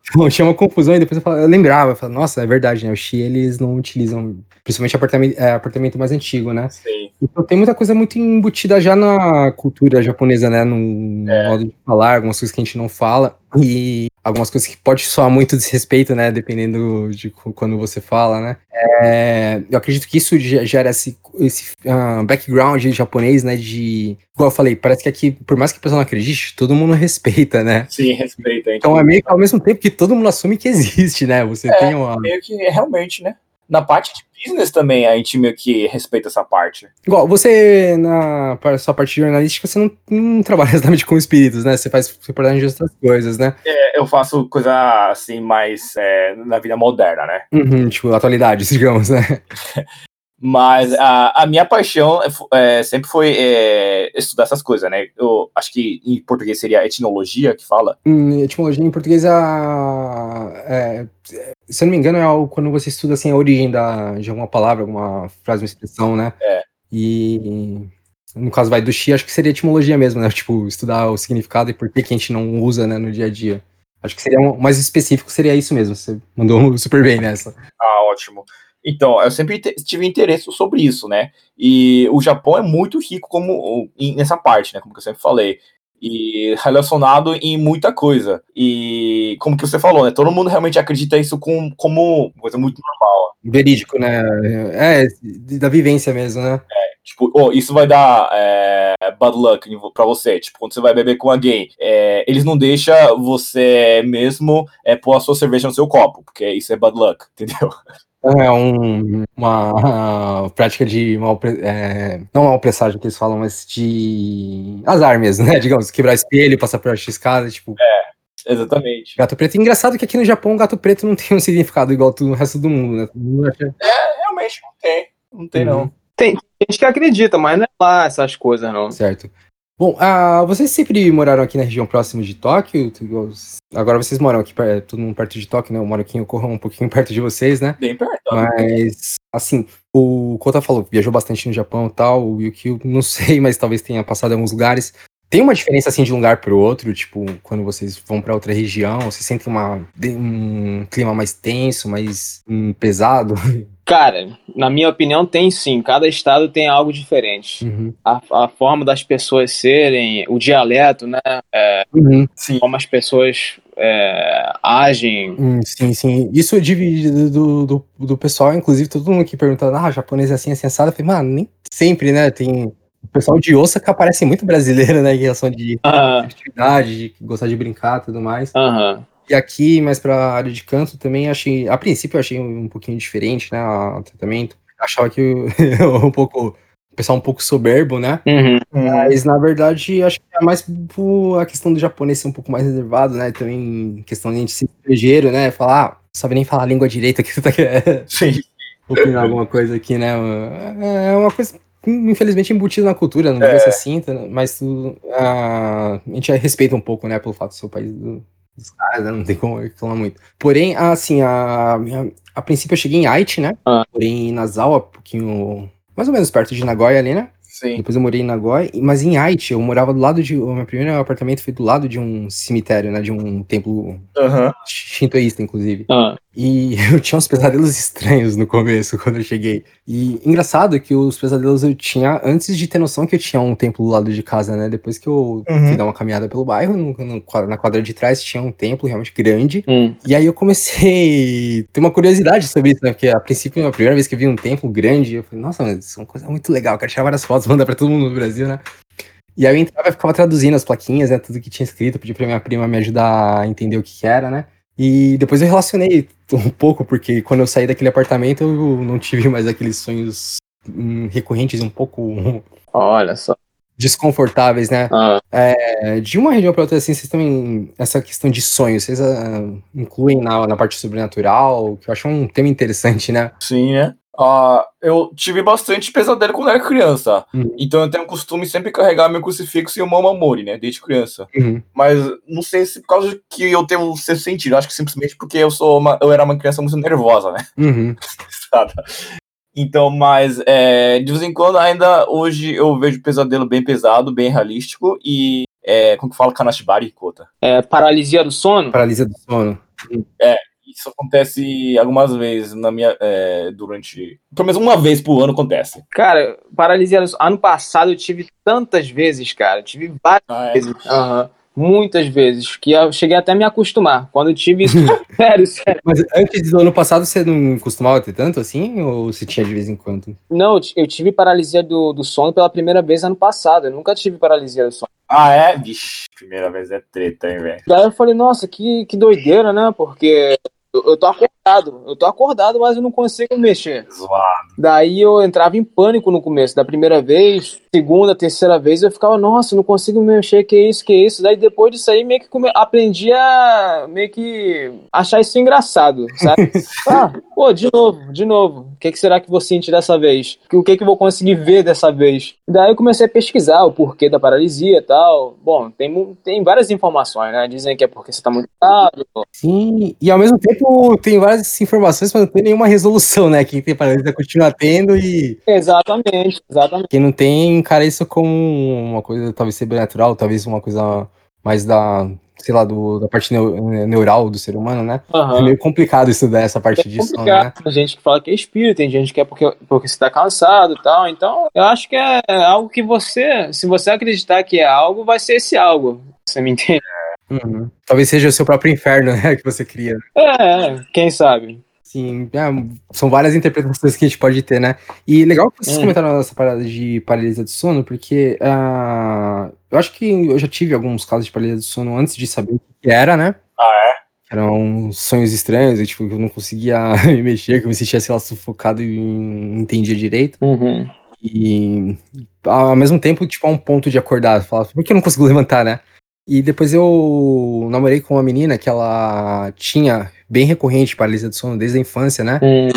Então tinha uma confusão e depois eu, falava- eu lembrava, eu falava, nossa, é verdade, né? O Xi eles não utilizam, principalmente apartamento, é, apartamento mais antigo, né? Sim. Então tem muita coisa muito embutida já na cultura japonesa, né? No É. modo de falar, algumas coisas que a gente não fala. E algumas coisas que pode soar muito desrespeito, né? Dependendo de quando você fala, né? É, eu acredito que isso gera esse, esse uh, background japonês, né? De. Igual eu falei, parece que aqui, por mais que a pessoa não acredite, todo mundo [LAUGHS] respeita, né? Sim, respeita. Então é meio que ao mesmo tempo que todo mundo assume que existe, né? Você é, tem uma. Meio que realmente, né? Na parte de business também a gente meio que respeita essa parte. Igual, você, na sua parte jornalística, você não, não [LAUGHS] trabalha exatamente com espíritos, né? Você faz reportagem de outras coisas, né? É, eu faço coisa assim, mais é, na vida moderna, né? Uhum, tipo, atualidades, [LAUGHS] digamos, né? [LAUGHS] Mas a, a minha paixão é, é, sempre foi é, estudar essas coisas, né? Eu acho que em português seria etnologia que fala. Hum, etimologia em português a, é, se eu não me engano, é algo quando você estuda assim, a origem da, de alguma palavra, alguma frase, uma expressão, né? É. E no caso vai do Xi, acho que seria etimologia mesmo, né? [LAUGHS] Tipo, estudar o significado e por que, que a gente não usa né, no dia a dia. Acho que seria um, mais específico, seria isso mesmo. Você mandou [LAUGHS] super bem nessa. Ah, ótimo. Então, eu sempre tive interesse sobre isso, né? E o Japão é muito rico como nessa parte, né? Como eu sempre falei. E relacionado em muita coisa. E como que você falou, né? Todo mundo realmente acredita isso com, como coisa muito normal. Verídico, né? É, da vivência mesmo, né? É, tipo, oh, isso vai dar é, bad luck pra você. Tipo, quando você vai beber com alguém, é, eles não deixam você mesmo é, pôr a sua cerveja no seu copo, porque isso é bad luck, [LAUGHS] entendeu? É um, uma [LAUGHS] prática de mal, é, não mal presságio que eles falam, mas de azar mesmo, né? Digamos, quebrar espelho, passar por escada, tipo. É, exatamente. Gato preto. Engraçado que aqui no Japão gato preto não tem um significado igual no resto do mundo, né? É, realmente não tem. Não tem, uhum. não. Tem gente que acredita, mas não é lá essas coisas, não. Certo. Bom, uh, vocês sempre moraram aqui na região próxima de Tóquio? Agora vocês moram aqui, todo mundo perto de Tóquio, né? Eu moro aqui em Yokohama, um pouquinho [LAUGHS] perto de vocês, né? Bem perto. Mas, assim, o Kota falou, viajou bastante no Japão e tal, o Yukio, não [LAUGHS] sei, mas talvez tenha passado em alguns lugares. Tem uma diferença, assim, de um lugar para o outro? Tipo, quando vocês vão para outra região, vocês sentem uma, um clima mais tenso, mais um, pesado? [LAUGHS] Cara, na minha opinião, tem sim. Cada estado tem algo diferente. Uhum. A, a, forma das pessoas serem, o dialeto, né? É, uhum. Como as pessoas é, agem. Hum, sim, sim. Isso divide do, do, do, pessoal, inclusive, todo mundo aqui perguntando, ah, japonês é assim, é sensado. Eu falei, mano, nem sempre, né? Tem o pessoal de Osaka parece muito brasileiro, né? Em relação de uhum. atividade, de gostar de brincar e tudo mais. Aham. E aqui, mais pra área de canto, também achei. A princípio, eu achei um pouquinho diferente, né? O tratamento. Achava que [LAUGHS] um pouco. O pessoal um pouco soberbo, né? Uhum. Mas, na verdade, acho que é mais por a questão do japonês ser um pouco mais reservado, né? Também questão de ser estrangeiro, né? Falar, ah, sabe nem falar a língua direita que você [LAUGHS] tá querendo. Sim. Opinar alguma coisa aqui, né? É uma coisa infelizmente embutido na cultura, não deve é. ser assim, mas tu, a, a gente respeita um pouco, né, pelo fato do seu país do, né? Não tem como falar muito. Porém, assim, a, a, a princípio eu cheguei em Aichi, né? Ah. Porém, em Nazawa, um pouquinho. Mais ou menos perto de Nagoya ali, né? Sim. Depois eu morei em Nagoya, mas em Aichi eu morava do lado de. O meu primeiro apartamento foi do lado de um cemitério, né? De um templo uhum. shintoísta, inclusive. Uhum. E [LAUGHS] eu tinha uns pesadelos estranhos no começo, [LAUGHS] quando eu cheguei. E engraçado que os pesadelos eu tinha antes de ter noção que eu tinha um templo do lado de casa, né? Depois que eu uhum. fui dar uma caminhada pelo bairro, no, no, na quadra de trás tinha um templo realmente grande. Uhum. E aí eu comecei a [LAUGHS] ter uma curiosidade sobre isso, né? Porque a princípio, a primeira vez que eu vi um templo grande, eu falei, nossa, isso é uma coisa muito legal, eu quero tirar várias fotos, mandar pra todo mundo no Brasil, né? E aí eu entrava e ficava traduzindo as plaquinhas, né? Tudo que tinha escrito, pedi pra minha prima me ajudar a entender o que, que era, né? E depois eu relacionei um pouco, porque quando eu saí daquele apartamento eu não tive mais aqueles sonhos hum, recorrentes um pouco. Olha só. Desconfortáveis, né? Ah. É, de uma região para outra, assim, vocês também. Essa questão de sonhos, vocês uh, incluem na, na parte sobrenatural, que eu acho um tema interessante, né? Sim, né? Uh, eu tive bastante pesadelo quando era criança. Uhum. Então eu tenho o costume sempre carregar meu crucifixo e o mamamori, né? Desde criança. Uhum. Mas não sei se por causa que eu tenho um sexto sentido. Acho que simplesmente porque eu sou uma, eu era uma criança muito nervosa, né? Uhum. [LAUGHS] então, mas é, de vez em quando, ainda hoje eu vejo pesadelo bem pesado, bem realístico. E é, como que fala Kanashibari, Kota? É, paralisia do sono? Paralisia do sono. É, isso acontece algumas vezes na minha é, durante pelo menos uma vez por ano acontece cara paralisia ano passado eu tive tantas vezes cara eu tive várias ah, é? vezes uhum. muitas vezes, que eu cheguei até a me acostumar. Quando eu tive isso, [LAUGHS] sério, sério. Mas antes do ano passado você não costumava ter tanto assim? Ou você tinha de vez em quando? Não, eu tive paralisia do, do sono pela primeira vez ano passado. Eu nunca tive paralisia do sono. Ah, é? Vixe, primeira vez é treta, hein, velho? Daí eu falei, nossa, que, que doideira, né? Porque eu, eu tô acordado. Eu tô acordado, mas eu não consigo mexer. Zoado. Daí eu entrava em pânico no começo. Da primeira vez, segunda, terceira vez, eu ficava, nossa, não consigo mexer, que isso, que isso. Daí depois disso aí, meio que come- aprendi a meio que achar isso engraçado, sabe? [LAUGHS] ah, pô, de novo, de novo. O que, que será que vou sentir dessa vez? O que, que eu vou conseguir ver dessa vez? Daí eu comecei a pesquisar o porquê da paralisia e tal. Bom, tem, tem várias informações, né? Dizem que é porque você tá muito cansado. Sim, e ao mesmo tempo tem várias informações, mas não tem nenhuma resolução, né? Quem tem paralisia continua tendo e Exatamente, exatamente. quem não tem encara isso como uma coisa talvez sobrenatural, talvez uma coisa mais da, sei lá, do, da parte neu- neural do ser humano, né? É Aham. meio complicado estudar essa parte É disso, né? Tem gente que fala que é espírito, tem gente que é porque, porque você tá cansado e tal. Então, eu acho que é algo que você, se você acreditar que é algo, vai ser esse algo. Você me entende? Uhum. Talvez seja o seu próprio inferno, [LAUGHS] né? Que você cria. É, é, quem sabe? Sim, é, são várias interpretações que a gente pode ter, né? E legal que vocês Hum. comentaram essa parada de paralisia do sono, porque ah, eu acho que eu já tive alguns casos de paralisia do sono antes de saber o que era, né? Ah, Eram sonhos estranhos, e, tipo, que eu não conseguia [LAUGHS] me mexer, que eu me sentia, sei lá, sufocado e não entendia direito. Uhum. E ao mesmo tempo, tipo, a um ponto de acordar, falar, por que eu não consigo levantar, né? E depois eu namorei com uma menina que ela tinha bem recorrente paralisia do sono desde a infância, né? Hum,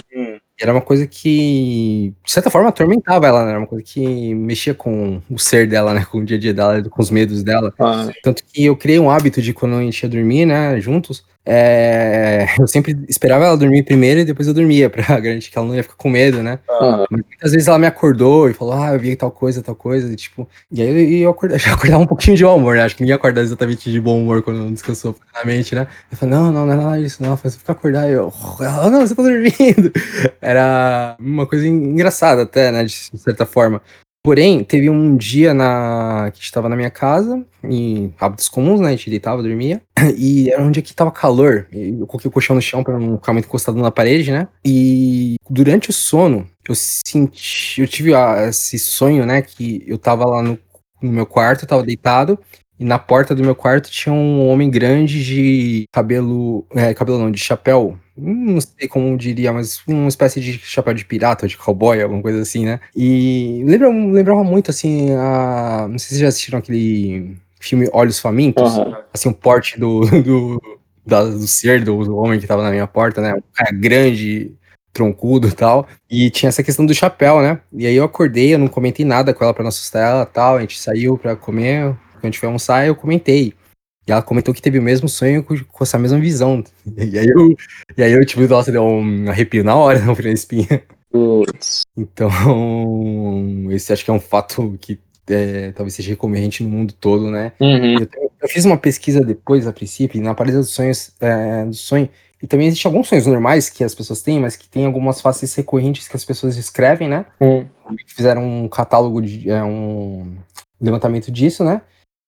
E Era uma coisa que, de certa forma, atormentava ela, né? Era uma coisa que mexia com o ser dela, né? [LAUGHS] Com o dia a dia dela, com os medos dela. ah, Tanto que eu criei um hábito de quando a gente ia dormir, né, juntos, é, eu sempre esperava ela dormir primeiro e depois eu dormia, pra [LAUGHS] garantir que ela não ia ficar com medo, né? ah, Mas muitas vezes ela me acordou e falou, ah, eu vi tal coisa, tal coisa, e tipo, e aí eu, e eu acordava, [LAUGHS] já acordava um pouquinho de mau humor, né? Acho que ninguém acorda exatamente de bom humor quando não descansou plenamente, né? Eu falei, não, não, não é nada disso, não, você fica acordar, e eu, ah, não, você tá dormindo. [LAUGHS] Era uma coisa engraçada até, né, de certa forma. Porém, teve um dia na que a gente na minha casa, em hábitos comuns, né? A gente deitava, dormia. [CLEARS THROAT] E era um dia que tava calor. Eu coloquei o colchão no chão pra não ficar muito encostado na parede, né? E durante o sono, eu senti. Eu tive ah, esse sonho, né? Que eu tava lá no, no meu quarto, eu tava deitado. E na porta do meu quarto tinha um homem grande de cabelo. É, cabelo não, de chapéu. Não sei como diria, mas uma espécie de chapéu de pirata, de cowboy, alguma coisa assim, né? E lembra, lembrava muito, assim, a. Não sei se vocês já assistiram aquele filme Olhos Famintos aham. assim, o porte do, do, da- do ser do, do homem que tava na minha porta, né? Um cara grande, troncudo e tal. E tinha essa questão do chapéu, né? E aí eu acordei, eu não comentei nada com ela pra não assustar ela e tal. A gente saiu pra comer, quando a gente foi almoçar, eu comentei. E ela comentou que teve o mesmo sonho com, essa mesma visão. [LAUGHS] E aí eu, e aí eu tipo, nossa, deu um arrepio na hora, [LAUGHS] não na espinha. Putz. Então, [LAUGHS] esse acho que é um fato que é, talvez seja recorrente no mundo todo, né? Uhum. Eu, eu fiz uma pesquisa depois, a princípio, na paralisia dos sonhos, é, do sonho, e também existem alguns sonhos normais que as pessoas têm, mas que tem algumas faces recorrentes que as pessoas escrevem, né? Hum. Fizeram um catálogo, de, é, um levantamento disso, né?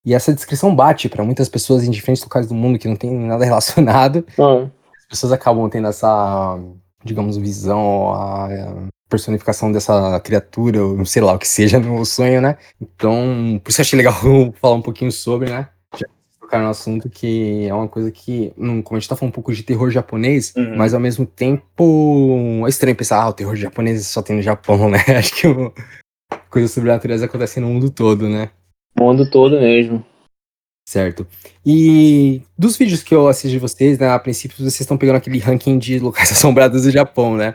E essa descrição bate para muitas pessoas em diferentes locais do mundo que não tem nada [LAUGHS] relacionado. Ah, As pessoas acabam tendo essa, digamos, visão, a, personificação dessa criatura, ou sei lá o que seja [LAUGHS] no sonho, né? Então, por isso eu achei legal [LAUGHS] falar um pouquinho sobre, né? Já tocar no assunto que é uma coisa que, como a gente tá falando um pouco de terror japonês, Uhum. mas ao mesmo tempo é estranho pensar, ah, o terror japonês só tem no Japão, né? Acho que o, coisas sobrenaturais acontecem no mundo todo, né? O mundo todo mesmo. Certo. E dos vídeos que eu assisto de vocês, né, a princípio vocês estão pegando aquele ranking de locais [LAUGHS] assombrados do Japão, né?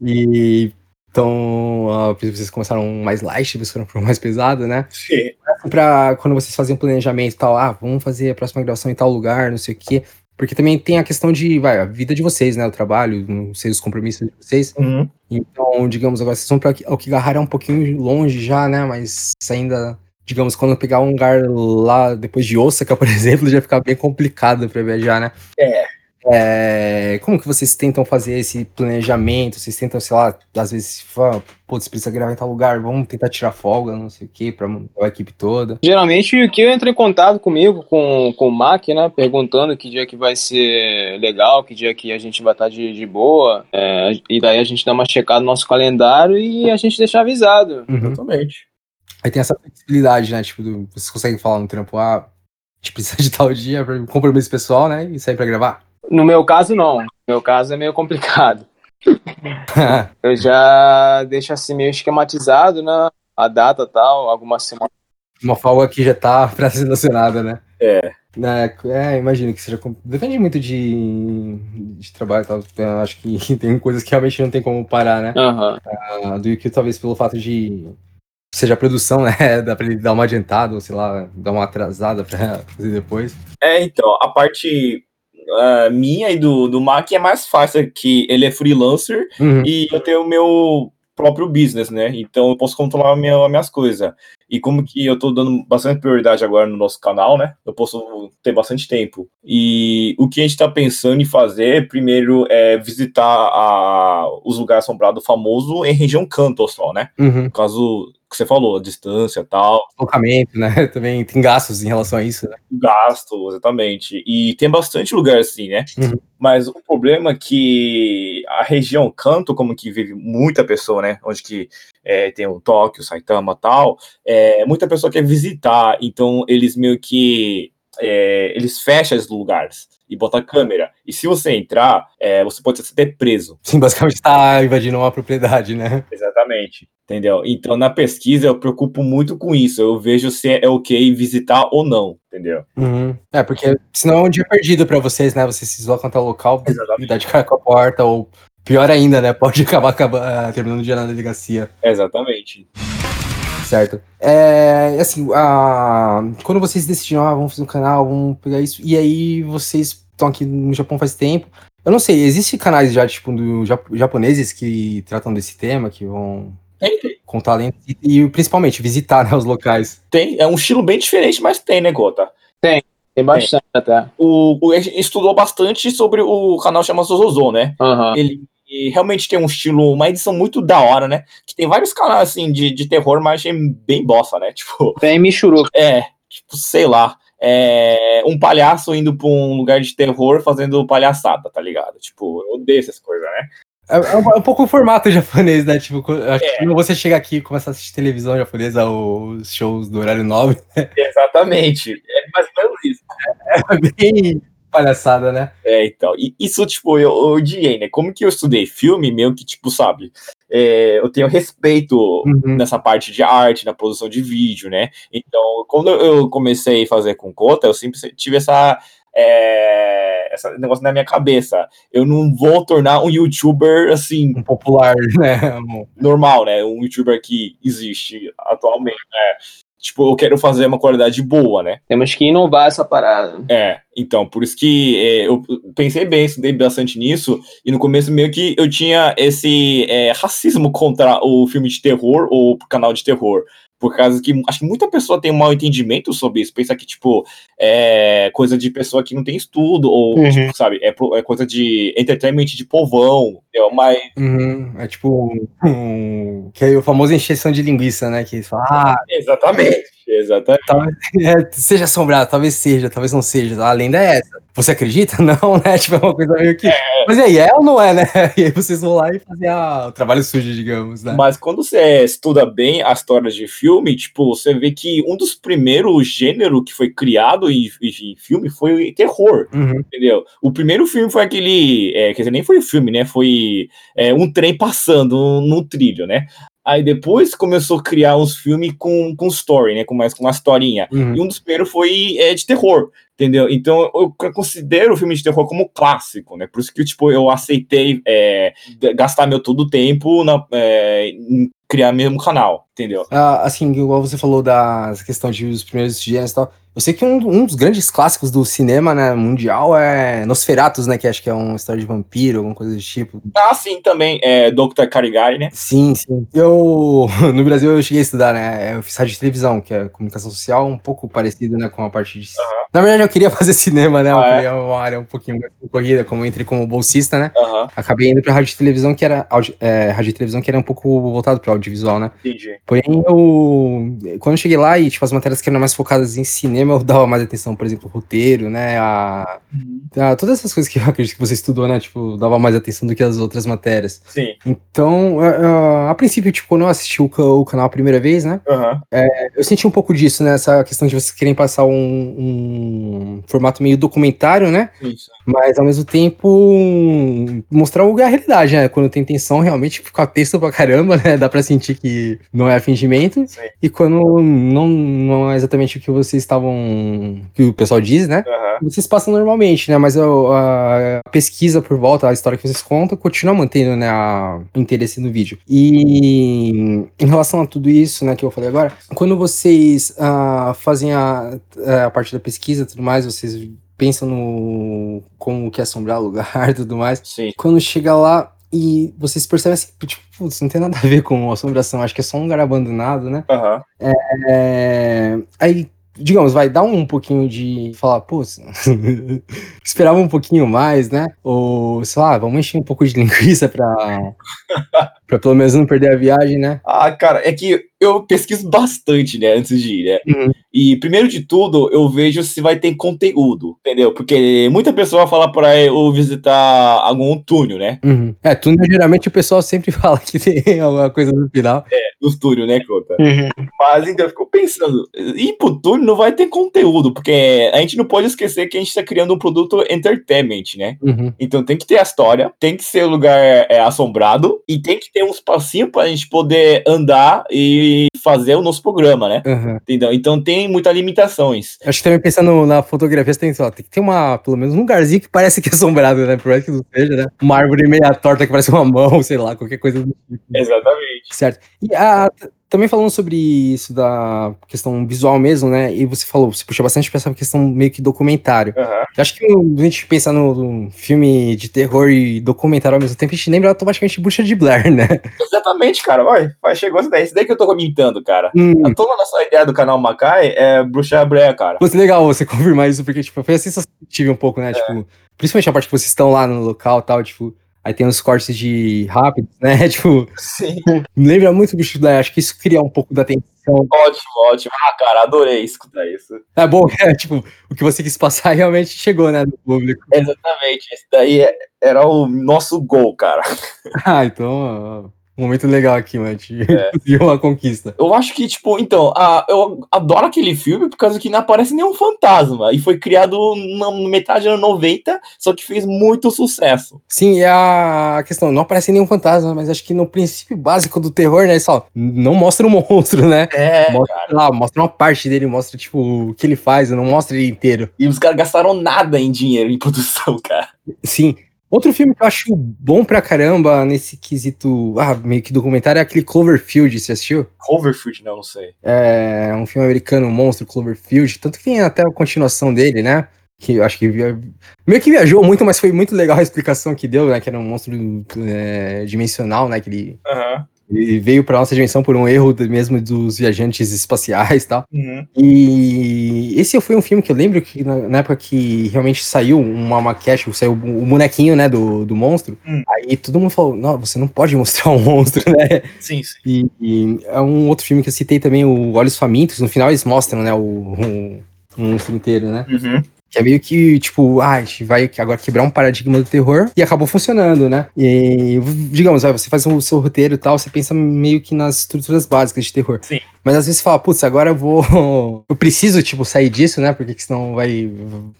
E então, a princípio vocês começaram mais light, depois foram pro mais pesado, né? Sim. Pra quando vocês faziam planejamento e tal, ah, vamos fazer a próxima gravação em tal lugar, não sei o quê. Porque também tem a questão de, vai, a vida de vocês, né? O trabalho, não sei, os compromissos de vocês. Uhum. Então, digamos, agora vocês vão para Okigahara é um pouquinho longe já, né? Mas ainda, digamos, quando pegar um lugar lá depois de Osaka, por [LAUGHS] exemplo, já fica bem complicado para viajar, né? É. é, como que vocês tentam fazer esse planejamento? Vocês tentam, sei lá, às vezes, fala, putz, precisa gravar em tal lugar, vamos tentar tirar folga, não sei o que, pra montar a equipe toda. Geralmente o que entra em contato comigo, com, com o Mac, né? Perguntando que dia que vai ser legal, que dia que a gente vai estar de, de boa. é, e daí a gente dá uma checada no nosso calendário e a gente deixa avisado. Uhum. Exatamente. Aí tem essa flexibilidade, né? Tipo, do- vocês conseguem falar no trampo, ah, a [LAUGHS] gente precisa de tal dia, pra- compromisso pessoal, né? E sair pra gravar. No meu caso, não. No meu caso é meio complicado. [LAUGHS] Eu já deixo assim meio esquematizado, né? A data e tal, algumas semanas. Uma folga que já tá [LAUGHS] pra ser relacionada, né? É. Né, É, imagino que seja. Depende muito de, de trabalho e tal. Eu acho que tem coisas que realmente não tem como parar, né? Aham. Ah, do que talvez pelo fato de. Seja a produção, né? [LAUGHS] Dá pra ele dar uma adiantada, ou sei lá, dar uma atrasada pra fazer depois. É, então, a parte ah, minha e do, do Mac é mais fácil, que ele é freelancer Uhum. e eu tenho o meu próprio business, né? Então eu posso controlar minha, as minhas coisas. E como que eu tô dando bastante prioridade agora no nosso canal, né? Eu posso ter bastante tempo. E o que a gente tá pensando em fazer, primeiro, é visitar a, os lugares assombrados famosos em região canto só, né? Uhum. No caso que você falou, a distância e tal. Deslocamento, né? [LAUGHS] Também tem gastos em relação a isso, né? gasto, exatamente. E tem bastante lugar assim, né? Uhum. Mas o problema é que a região Kanto, como que vive muita pessoa, né? Onde que é, tem o Tóquio, Saitama e tal, é, muita pessoa quer visitar, então eles meio que é, eles fecham os lugares e botam câmera. E se você entrar, é, você pode ser até preso. [LAUGHS] Sim, basicamente tá invadindo uma propriedade, né? Exatamente. Entendeu? Então, na pesquisa, eu preocupo muito com isso. Eu vejo se é ok visitar ou não, entendeu? Uhum. É, porque senão é um dia perdido pra vocês, né? Vocês se deslocam até o local Exatamente. dá de cara com a porta, ou pior ainda, né? Pode [LAUGHS] acabar, acabar terminando o dia na delegacia. Exatamente. Certo. É, assim, a, quando vocês decidiram, ah, vamos fazer um canal, vamos pegar isso, e aí vocês estão aqui no Japão faz tempo. Eu não sei, existem canais já, tipo, do, jap- japoneses que tratam desse tema, que vão Tem, tem. com talento, e, e principalmente visitar né, os locais. Tem, é um estilo bem diferente, mas tem, né, Gota? Tem bastante até. O, o, a gente estudou bastante sobre o canal chamado Zozo, né? Aham. Ele e realmente tem um estilo, uma edição muito da hora, né? Que tem vários canais, assim, de, de terror, mas achei bem bosta, né? [LAUGHS] Tipo, Tem Michuruca. é, tipo, sei lá. É, um palhaço indo pra um lugar de terror fazendo palhaçada, tá ligado? Tipo, eu odeio essas coisas, né? É, é um, é um pouco o formato [LAUGHS] japonês, né? Tipo, acho É. que quando você chega aqui e começa a assistir televisão japonesa, os shows do horário nobre, Exatamente. É mais ou menos isso. [LAUGHS] é bem palhaçada, né? É, então, e isso, tipo, eu, eu odiei, né? Como que eu estudei filme, meio que, tipo, sabe, é, eu tenho respeito Uhum. nessa parte de arte, na produção de vídeo, né? Então, quando eu comecei a fazer com Cota, eu sempre tive essa, é, esse negócio na minha cabeça. Eu não vou tornar um youtuber, assim, Um popular, [LAUGHS] né? Normal, né? Um youtuber que existe atualmente, né? Tipo, eu quero fazer uma qualidade boa, né? Temos que inovar essa parada. É, então, por isso que é, eu pensei bem, estudei bastante nisso, e no começo meio que eu tinha esse é, racismo contra o filme de terror ou o canal de terror. Por causa que acho que muita pessoa tem um mau entendimento sobre isso, pensa que, tipo, é coisa de pessoa que não tem estudo, ou, Uhum. tipo, sabe, é, é coisa de entertainment de povão, entendeu? mas Uhum, é tipo um, um- que é o famoso encheção de linguiça, né? Que eles falam, ah, exatamente, exatamente. [LAUGHS] é, seja assombrado, talvez seja, talvez não seja. A lenda é essa. Você acredita? [LAUGHS] Não, né? Tipo, é uma coisa meio que. Mas e aí, é ou não é, né? [LAUGHS] E aí vocês vão lá e fazem ah, o trabalho sujo, digamos, né? Mas quando você estuda bem as histórias de filme, tipo, você vê que um dos primeiros gêneros que foi criado em, em filme foi terror, Uhum. entendeu? O primeiro filme foi aquele, é, quer dizer, nem foi filme, né? Foi é, um trem passando no trilho, né? Aí depois começou a criar uns filmes com, com story, né? Com mais com uma historinha. Uhum. E um dos primeiros foi é, de terror, entendeu? Então eu considero o filme de terror como clássico, né? Por isso que tipo, eu aceitei é, gastar meu todo o tempo na, é, em criar mesmo canal, entendeu? Ah, assim, igual você falou da questão de os primeiros gêneros e tal, Eu sei que um, um dos grandes clássicos do cinema né, mundial é Nosferatus, né? Que acho que é uma história de vampiro, alguma coisa do tipo. Ah, sim, também. É Dr. Caligari, né? Sim, sim. Eu, [LAUGHS] no Brasil, eu cheguei a estudar, né? Eu fiz rádio de televisão, que é comunicação social, um pouco parecido, né? Com a parte de. Aham. Na verdade, eu queria [LAUGHS] fazer cinema, né? Eu Ah, é? queria uma área um pouquinho mais concorrida, como eu entrei como bolsista, né? Aham, Acabei indo pra rádio de televisão, que era. é, rádio de televisão que era um pouco voltado pro audiovisual, né? entendi. Porém, eu. Quando eu cheguei lá e, tipo, as matérias que eram mais focadas em cinema, eu dava mais atenção, por exemplo, roteiro, né? A, a- todas essas coisas que eu acredito que você estudou, né? Tipo, dava mais atenção do que as outras matérias. Sim. Então, a, a- a princípio, tipo, quando eu assisti o, o canal a primeira vez, né? Aham. Eu senti um pouco disso, né? Essa questão de vocês querem passar um, um formato meio documentário, né? Isso. Mas ao mesmo tempo mostrar a realidade, né? Quando tem intenção, realmente ficar texto pra caramba, né? Dá pra sentir que não é fingimento. Sim. E quando não, não é exatamente o que vocês estavam. Que o pessoal diz, né? Aham. Vocês passam normalmente, né? Mas a, a pesquisa por volta, a história que vocês contam, continua mantendo, né, a- o interesse no vídeo. E em relação a tudo isso, né, que eu falei agora, quando vocês ah, fazem a, a parte da pesquisa e tudo mais, vocês pensam no como que é assombrar o lugar [LAUGHS] e tudo mais. Sim. Quando chega lá e vocês percebem assim, tipo, putz, não tem nada a ver com assombração, acho que é só um lugar abandonado, né? Aham. É, aí, digamos, vai dar um pouquinho de falar, pô, [LAUGHS] esperava um pouquinho mais, né? Ou, sei lá, vamos encher um pouco de [LAUGHS] linguiça pra, pra pelo menos não perder a viagem, né? Ah, cara, é que eu pesquiso bastante, né, antes de ir, né? Uhum. E primeiro de tudo, eu vejo se vai ter conteúdo, entendeu? Porque muita pessoa fala pra eu visitar algum túnel, né? Uhum. É, túnel geralmente o pessoal sempre [LAUGHS] fala que tem alguma coisa no final. Dos túnel, né, Cota? Mas então eu fico pensando, ir pro túnel não vai ter conteúdo, porque a gente não pode esquecer que a gente tá criando um produto entertainment, né? Uhum. Então tem que ter a história, tem que ser um lugar é, assombrado e tem que ter um espacinho pra gente poder andar e fazer o nosso programa, né? Uhum. Entendeu? Então tem muitas limitações. Acho que também pensando na fotografia, você tem, lá, tem que ter uma, pelo menos um lugarzinho que parece que é assombrado, né? Por mais que não seja, né? Uma árvore meia torta que parece uma mão, [LAUGHS] sei lá, qualquer coisa do tipo. Exatamente. Certo. E a, também falando sobre isso da questão visual mesmo, né? E você falou, você puxa bastante pra essa questão meio que documentário. Eu acho que a gente pensar no, no filme de terror e documentário ao mesmo tempo, a gente lembra automaticamente Bruxa de Blair, né? [LAUGHS] Exatamente, cara. Vai, vai, chegou essa daí. Isso daí que eu tô comentando, cara. Hum, A toda a nossa ideia do canal Macai é Bruxa Breia, cara. Fosse legal você [LAUGHS] confirmar isso, porque, tipo, foi a sensação que eu tive um pouco, né? Tipo, principalmente a parte que vocês estão lá no local e tal, tipo, aí tem os cortes de rápidos, né? [LAUGHS] Tipo, Sim. me lembra muito o de Blair, acho que isso cria um pouco da atenção. Ótimo, ótimo. Ah, cara, adorei escutar isso. É bom, [LAUGHS] é, tipo, o que você quis passar realmente chegou, né, no público. Exatamente. Esse daí é- era o nosso gol, cara. [LAUGHS] Ah, então, um momento legal aqui, mano, É. [LAUGHS] uma conquista. Eu acho que, tipo, então, a, eu adoro aquele filme por causa que não aparece nenhum fantasma. E foi criado na metade dos anos 90, só que fez muito sucesso. Sim, e a questão, não aparece nenhum fantasma, mas acho que no princípio básico do terror, né, só, não mostra o [LAUGHS] monstro, né? É, Mostra, sei lá, mostra uma parte dele, mostra, tipo, o que ele faz, não mostra ele inteiro. E os caras gastaram nada em dinheiro em produção, cara. Sim. Outro filme que eu acho bom pra caramba nesse quesito, ah, meio que documentário, é aquele Cloverfield, você assistiu? Cloverfield, não, não sei. É um filme americano, um monstro, Cloverfield, tanto que tem até a continuação dele, né? Que eu acho que via... meio que viajou muito, mas foi muito legal a explicação que deu, né? Que era um monstro é, dimensional, né? Que ele, Aham. Ele veio pra nossa dimensão por um erro mesmo dos viajantes espaciais e tal. Uhum. E esse foi um filme que eu lembro que na, época que realmente saiu uma maquete, saiu o bonequinho, né, do, do monstro. Hum. Aí todo mundo falou, não, você não pode mostrar um monstro, né? Sim, sim. E, e é um outro filme que eu citei também, o Olhos Famintos. No final eles mostram, né, o, o, o monstro inteiro, né? Uhum. Que é meio que, tipo, ah, a gente vai agora quebrar um paradigma do terror e acabou funcionando, né? E, digamos, você faz o seu roteiro e tal, você pensa meio que nas estruturas básicas de terror. Sim. Mas às vezes você fala, putz, agora eu vou. [LAUGHS] Eu preciso, tipo, sair disso, né? Porque senão vai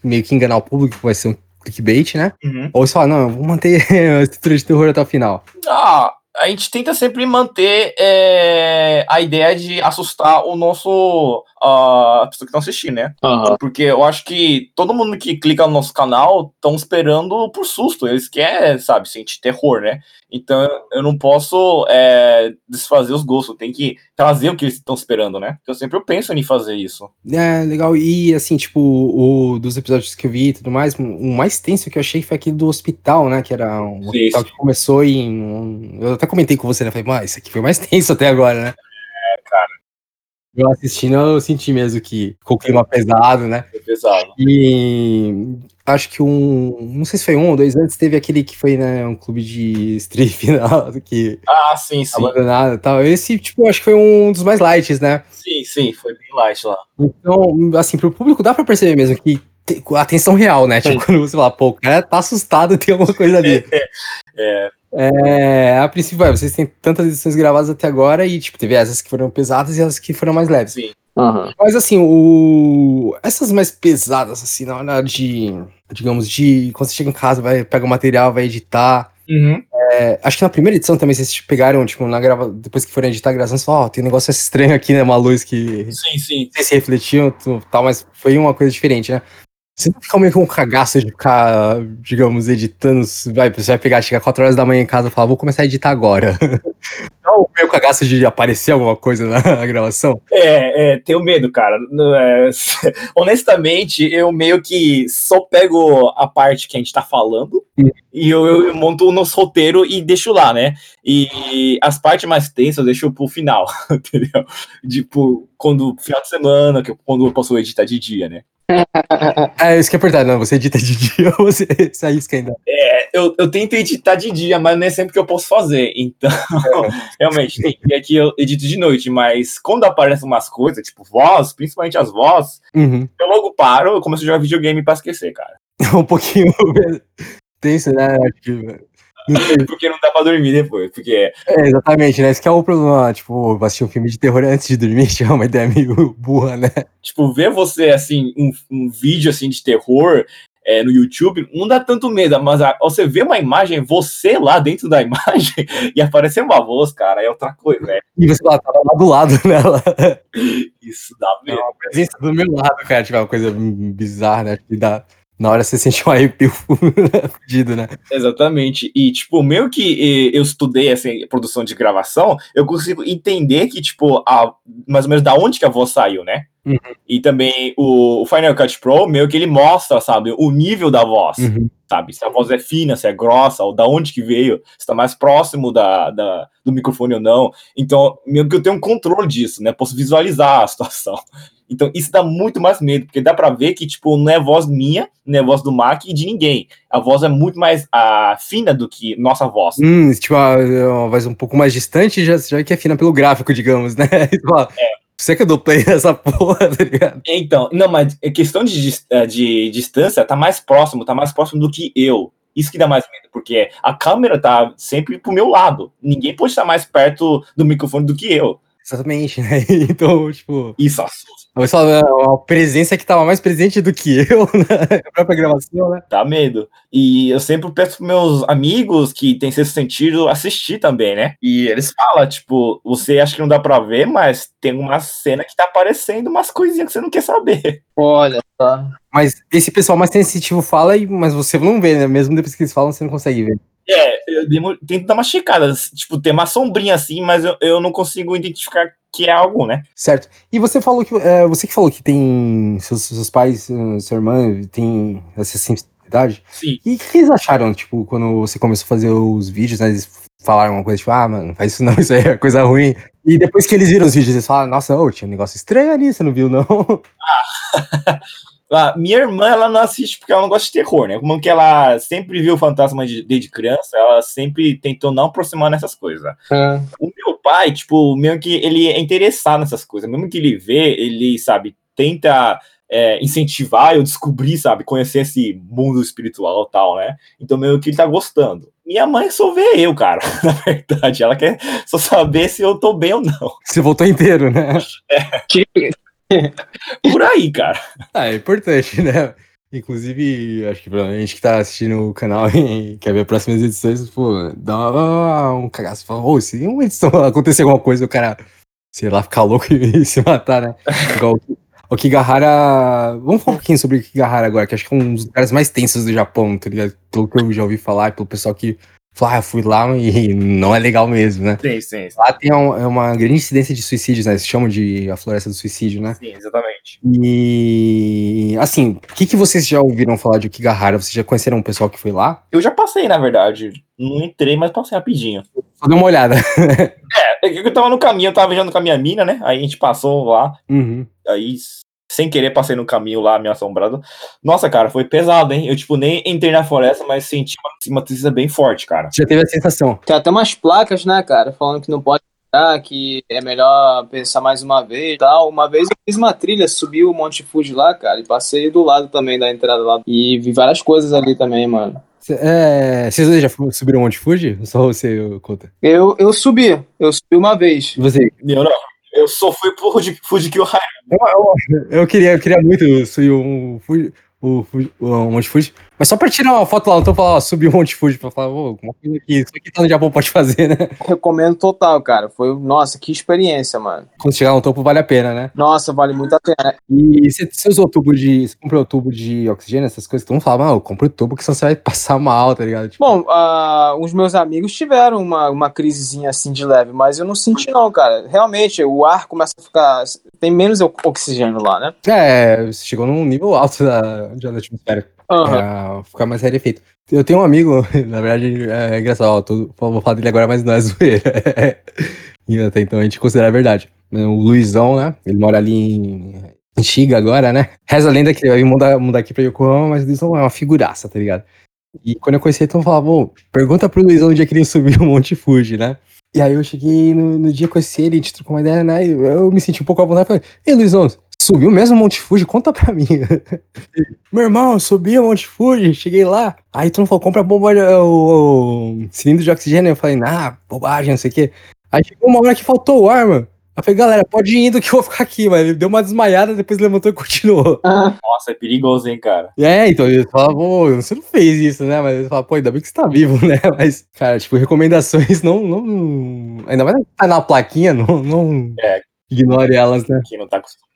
meio que enganar o público, vai ser um clickbait, né? Uhum. Ou você fala, não, eu vou manter [LAUGHS] a estrutura de terror até o final. Ah, a gente tenta sempre manter é, a ideia de assustar o nosso. a pessoa que tá assistindo, né? Aham. Porque eu acho que todo mundo que clica no nosso canal estão esperando por susto. Eles querem, sabe, sentir terror, né? Então eu não posso é, desfazer os gostos. Tem que trazer o que eles estão esperando, né? Então sempre eu penso em fazer isso. É, legal. E assim, tipo, o, dos episódios que eu vi e tudo mais, o mais tenso que eu achei foi aquele do hospital, né? Que era um hospital que começou em. um- eu até comentei com você, né? Falei, mas isso aqui foi mais [LAUGHS] tenso até agora, né? É, cara. Eu assistindo, eu senti mesmo que ficou o clima pesado, né? É pesado. E acho que um. Não sei se foi um ou dois antes, teve aquele que foi, né? Um clube de strip [LAUGHS] que Ah, sim, sim. abandonado e tal. Esse, tipo, acho que foi um dos mais lights, né? Sim, sim, foi bem light lá. Então, assim, pro público dá pra perceber mesmo que atenção real, né? Tipo, quando você fala, pô, o cara tá assustado, tem alguma coisa ali. [LAUGHS] É, É, a princípio, é, vocês têm tantas edições gravadas até agora e, tipo, teve essas que foram pesadas e as que foram mais leves. sim. Aham. Mas, assim, o... essas mais pesadas, assim, na hora de, digamos, de quando você chega em casa, vai, pega o material, vai editar. Uhum. É, acho que na primeira edição também vocês pegaram, tipo, na grava... depois que foram editar a gravação, você falou, ó, tem um negócio estranho aqui, né? Uma luz que Sim, sim. sei se refletiam tal, mas foi uma coisa diferente, né? Você não fica meio com um cagaço de ficar, digamos, editando. Vai, você vai pegar, chegar 4 horas da manhã em casa e falar, vou começar a editar agora. [LAUGHS] Não, meio cagaço de aparecer alguma coisa na gravação. É, é, tenho medo, cara. É, [LAUGHS] honestamente, eu meio que só pego a parte que a gente tá falando e eu, eu monto o nosso roteiro e deixo lá, né? E as partes mais tensas eu deixo pro final, [LAUGHS] entendeu? Tipo, quando final de semana, quando eu posso editar de dia, né? [LAUGHS] É, isso que é verdade, não. Você edita de dia ou [LAUGHS] você sai ainda. É, eu, eu tento editar de dia, mas não é sempre que eu posso fazer. Então, [LAUGHS] realmente, tem dia que eu edito de noite, mas quando aparecem umas coisas, tipo voz, principalmente as vozes, Uhum. eu logo paro, eu começo a jogar videogame pra esquecer, cara. Um pouquinho tenso, né? Sei. [LAUGHS] Porque não dá pra dormir depois. Porque É, exatamente, né? Esse que é o problema. Tipo, assistir um filme de terror antes de dormir já [LAUGHS] é uma ideia meio burra, né? tipo, ver você, assim, um, um vídeo, assim, de terror é, no YouTube, não dá tanto medo, mas a- você vê uma imagem, você lá dentro da [LAUGHS] imagem, e aparecer uma voz, cara, é outra coisa, né? E você lá, tava lá do lado nela. Isso dá medo. a presença do meu lado, cara, tipo, é uma coisa bizarra, né? Que dá. Na hora você [LAUGHS] sente um arrepio [LAUGHS] fudido, né? Exatamente. E, tipo, meio que eu estudei essa produção de gravação, eu consigo entender que, tipo, a, mais ou menos da onde que a voz saiu, né? Uhum. E também o, o Final Cut Pro, meio que ele mostra, sabe, o nível da voz. Uhum. sabe? Se a voz é fina, se é grossa, ou da onde que veio, se tá mais próximo da, da- do microfone ou não. Então, meio que eu tenho um controle disso, né? Posso visualizar a situação. Então, isso dá muito mais medo, porque dá pra ver que, tipo, não é voz minha, não é voz do Mac e de ninguém. A voz é muito mais ah, fina do que nossa voz. Hum, tipo, uma, uma voz um pouco mais distante, já, já que é fina pelo gráfico, digamos, né? [LAUGHS] Tu fala, Você que eu dou play nessa porra, tá ligado? Então, não, mas é questão de, eh, de distância, tá mais próximo, tá mais próximo do que eu. Isso que dá mais medo, porque a câmera tá sempre pro meu lado. Ninguém pode estar mais perto do microfone do que eu. Exatamente, [LAUGHS] né? Então, tipo, Isso assusta, só uma presença que tava mais presente do que [LAUGHS] eu na própria gravação, né? dá medo. E eu sempre peço pros meus amigos que têm sexto sentido assistir também, né? E eles falam, tipo, você acha que não dá pra ver, mas tem uma cena que tá aparecendo umas coisinhas que você não quer saber. Olha, tá. Mas esse pessoal mais sensitivo fala, e- mas você não vê, né? Mesmo depois que eles falam, você não consegue ver. Eu demo- tento dar uma checada, tipo, tem uma sombrinha assim, mas eu, eu não consigo identificar que é algo, né? Certo. E você falou que. é, você que falou que tem. Seus, seus pais, eh, sua irmã, tem essa sensibilidade. Sim. E o que eles acharam, tipo, quando você começou a fazer os vídeos, né? Eles falaram uma coisa, tipo, ah, mano, faz isso não, isso aí é coisa ruim. E depois que eles viram os vídeos, eles falaram, nossa, ô, tinha um negócio estranho ali, você não viu, não? Ah, [LAUGHS] minha irmã, ela não assiste porque ela não gosta de terror, né? Como que ela sempre viu fantasma de- desde criança, ela sempre tentou não aproximar nessas coisas. É. O meu pai, tipo, mesmo que ele é interessado nessas coisas, mesmo que ele vê, ele, sabe, tenta é, incentivar eu descobrir, sabe, conhecer esse mundo espiritual e tal, né? Então, meio que ele tá gostando. Minha mãe só vê eu, cara, [LAUGHS] na verdade. Ela quer só saber se eu tô bem ou não. Você voltou inteiro, né? Que- [LAUGHS] Por aí, cara. Ah, é importante, né? Inclusive, acho que pra gente que tá assistindo o canal e [LAUGHS] quer ver as próximas edições, pô, dá um cagaço. Fala, ô, se uma edição [LAUGHS] acontecer alguma coisa, o cara, sei lá, ficar louco e se matar, né? Igual o- Kigahara. Vamos falar um pouquinho sobre o Kigahara agora, que acho que é um dos lugares mais tensos do Japão, tá ligado? Pelo que eu já ouvi falar, pelo pessoal que fala, ah, eu fui lá e [LAUGHS] não é legal mesmo, né? Sim, sim, sim, Lá tem um- é uma grande incidência de suicídios, né? Eles chamam de a floresta do suicídio, né? sim, exatamente. E assim, o que, que vocês já ouviram falar de Okigahara? Vocês já conheceram um pessoal que foi lá? Eu já passei, na verdade. Não entrei, mas passei rapidinho. Só dê uma olhada. [LAUGHS] É, eu tava no caminho, eu tava viajando com a minha mina, né? Aí a gente passou lá, Uhum. aí sem querer passei no caminho lá, meio assombrado. Nossa, cara, foi pesado, hein? Eu, tipo, nem entrei na floresta, mas senti uma, uma tristeza bem forte, cara. Já teve a sensação. Tem até umas placas, né, cara, falando que não pode entrar, que é melhor pensar mais uma vez e tal. Uma vez eu fiz uma trilha, subi o Monte Fuji lá, cara, e passei do lado também da entrada lá. E vi várias coisas ali também, mano. É, vocês dois já subiram o Monte Fuji? Só você, Conta. Eu, eu subi, eu subi uma vez. Você, Eu não. Eu só fui pro Fuji, Fuji Kyohara. eu, eu- eu queria, eu queria muito subir um Fuji, o, Fuji- o Fuji, mas só pra tirar uma foto lá, não tô falando, ó, subir o Monte Fuji, pra falar, ô, uma coisa que isso aqui tá no Japão pode fazer, né? [LAUGHS] Recomendo total, cara. Foi, nossa, que experiência, mano. Quando chegar no topo vale a pena, né? Nossa, vale muito a pena. E você, você usou tubo de. Você comprou tubo de oxigênio, essas coisas? Mundo fala, mano, compra o tubo que senão você vai passar mal, tá ligado? Tipo, Bom, ah, os meus amigos tiveram uma, uma crisezinha assim de leve, mas eu não senti não, cara. Realmente, o ar começa a ficar... Tem menos oxigênio lá, né? é, você chegou num nível alto da, de da atmosfera. Pra ficar mais rarefeito. Eu tenho um amigo, [LAUGHS] na verdade, é engraçado, ó, tô- vou falar dele agora, mas não é [LAUGHS] zoeira. até então a gente considera a verdade. O Luizão, né? Ele mora ali em, Shiga agora, né? Reza a lenda que ele vai mudar, mudar aqui pra Yokohama, mas o Luizão é uma figuraça, tá ligado? E quando eu conheci ele, então eu falava, pô, pergunta pro Luizão onde é que ele [LAUGHS] subiu o Monte Fuji, né? E aí eu cheguei no, no dia que eu conheci ele, a gente trocou uma ideia, né? e Eu me senti um pouco à vontade, falei, ei Luizão, subiu mesmo o Monte Fuji? Conta pra mim. [LAUGHS] Meu irmão, eu subi o Monte Fuji, cheguei lá. Aí tu não falou, compra a bomba, de- o, o cilindro de oxigênio. Eu falei, nah, bobagem, não sei o quê. Aí chegou uma hora que faltou o ar, mano. Eu falei, galera, pode ir indo que eu vou ficar aqui, mas ele deu uma desmaiada, depois levantou e continuou. Nossa, é perigoso, hein, cara. É, então ele falava, pô, você não fez isso, né? Mas ele fala, pô, ainda bem que você tá vivo, [LAUGHS] né? Mas, cara, tipo, recomendações não. não ainda mais tá na plaquinha, não, não É. ignore elas, né? Quem não tá acostumado.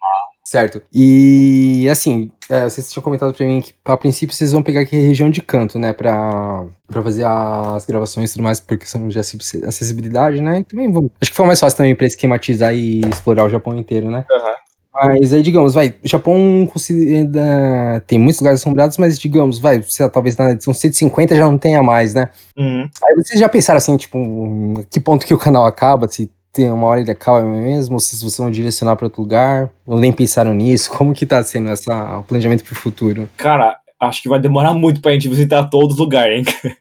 Certo. E assim, é, vocês tinham comentado pra mim que a princípio vocês vão pegar aqui a região de canto, né? Pra, pra fazer as gravações e tudo mais, por questão de acessi- acessibilidade, né? E também vamos. Acho que foi mais fácil também pra esquematizar e explorar o Japão inteiro, né? Aham. Mas aí, digamos, vai, o Japão considera- tem muitos lugares assombrados, mas digamos, vai, sei lá, talvez na edição 150 já não tenha mais, né? Uhum. Aí vocês já pensaram assim, tipo, um, que ponto que o canal acaba, se tem uma hora ele acaba mesmo, ou se vocês vão direcionar para outro lugar, ou nem pensaram nisso, [LAUGHS] como que tá sendo essa, o planejamento pro futuro? Cara, acho que vai demorar muito pra gente visitar todos os lugares, hein? [LAUGHS]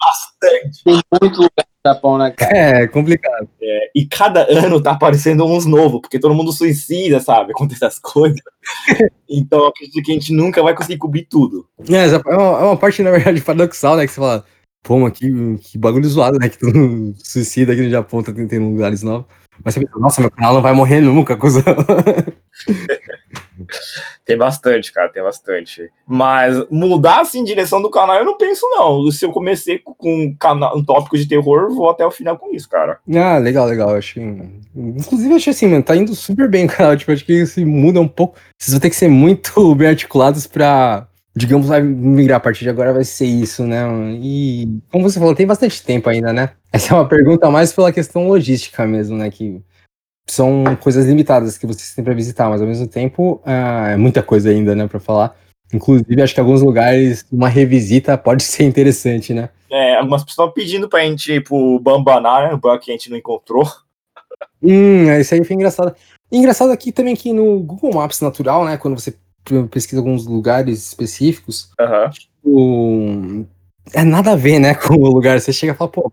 Bastante. Tem muito lugar no Japão, né, cara? É, complicado. É, e cada ano tá aparecendo uns novos, porque todo mundo suicida, sabe? [LAUGHS] Acontece as coisas. Então eu acredito que a gente nunca vai conseguir cobrir tudo. É, é uma, é uma parte, na verdade, paradoxal, né, que você fala, pô, mas que, que bagulho zoado, né, que todo mundo suicida aqui no Japão, tá tentando lugares novos. Mas você pensa, nossa, meu canal não vai morrer nunca, coisa. [LAUGHS] Tem bastante, cara, tem bastante. Mas mudar assim direção do canal eu não penso, não. Se eu comecei com um, canal, um tópico de terror, vou até o final com isso, cara. Ah, legal, legal. Achei. Inclusive, eu achei assim, mano, tá indo super bem o canal. Tipo, acho que se muda um pouco. Vocês vão ter que ser muito [LAUGHS] bem articulados pra, digamos, vai migrar a partir de agora, vai ser isso, né? E, como você falou, tem bastante tempo ainda, né? Essa é uma pergunta mais pela questão logística mesmo, né? Que são coisas limitadas que vocês têm pra visitar, mas ao mesmo tempo ah, é muita coisa ainda, né, pra falar. Inclusive, acho que alguns lugares, uma revisita pode ser interessante, né? É, algumas pessoas pedindo pra gente ir pro Bambaná, né? O banco que a gente não encontrou. Hum, isso aí foi engraçado. E engraçado aqui também que no Google Maps natural, né, quando você pesquisa alguns lugares específicos, Aham. o... é nada a ver, né, [LAUGHS] com o lugar. Você chega e fala, pô,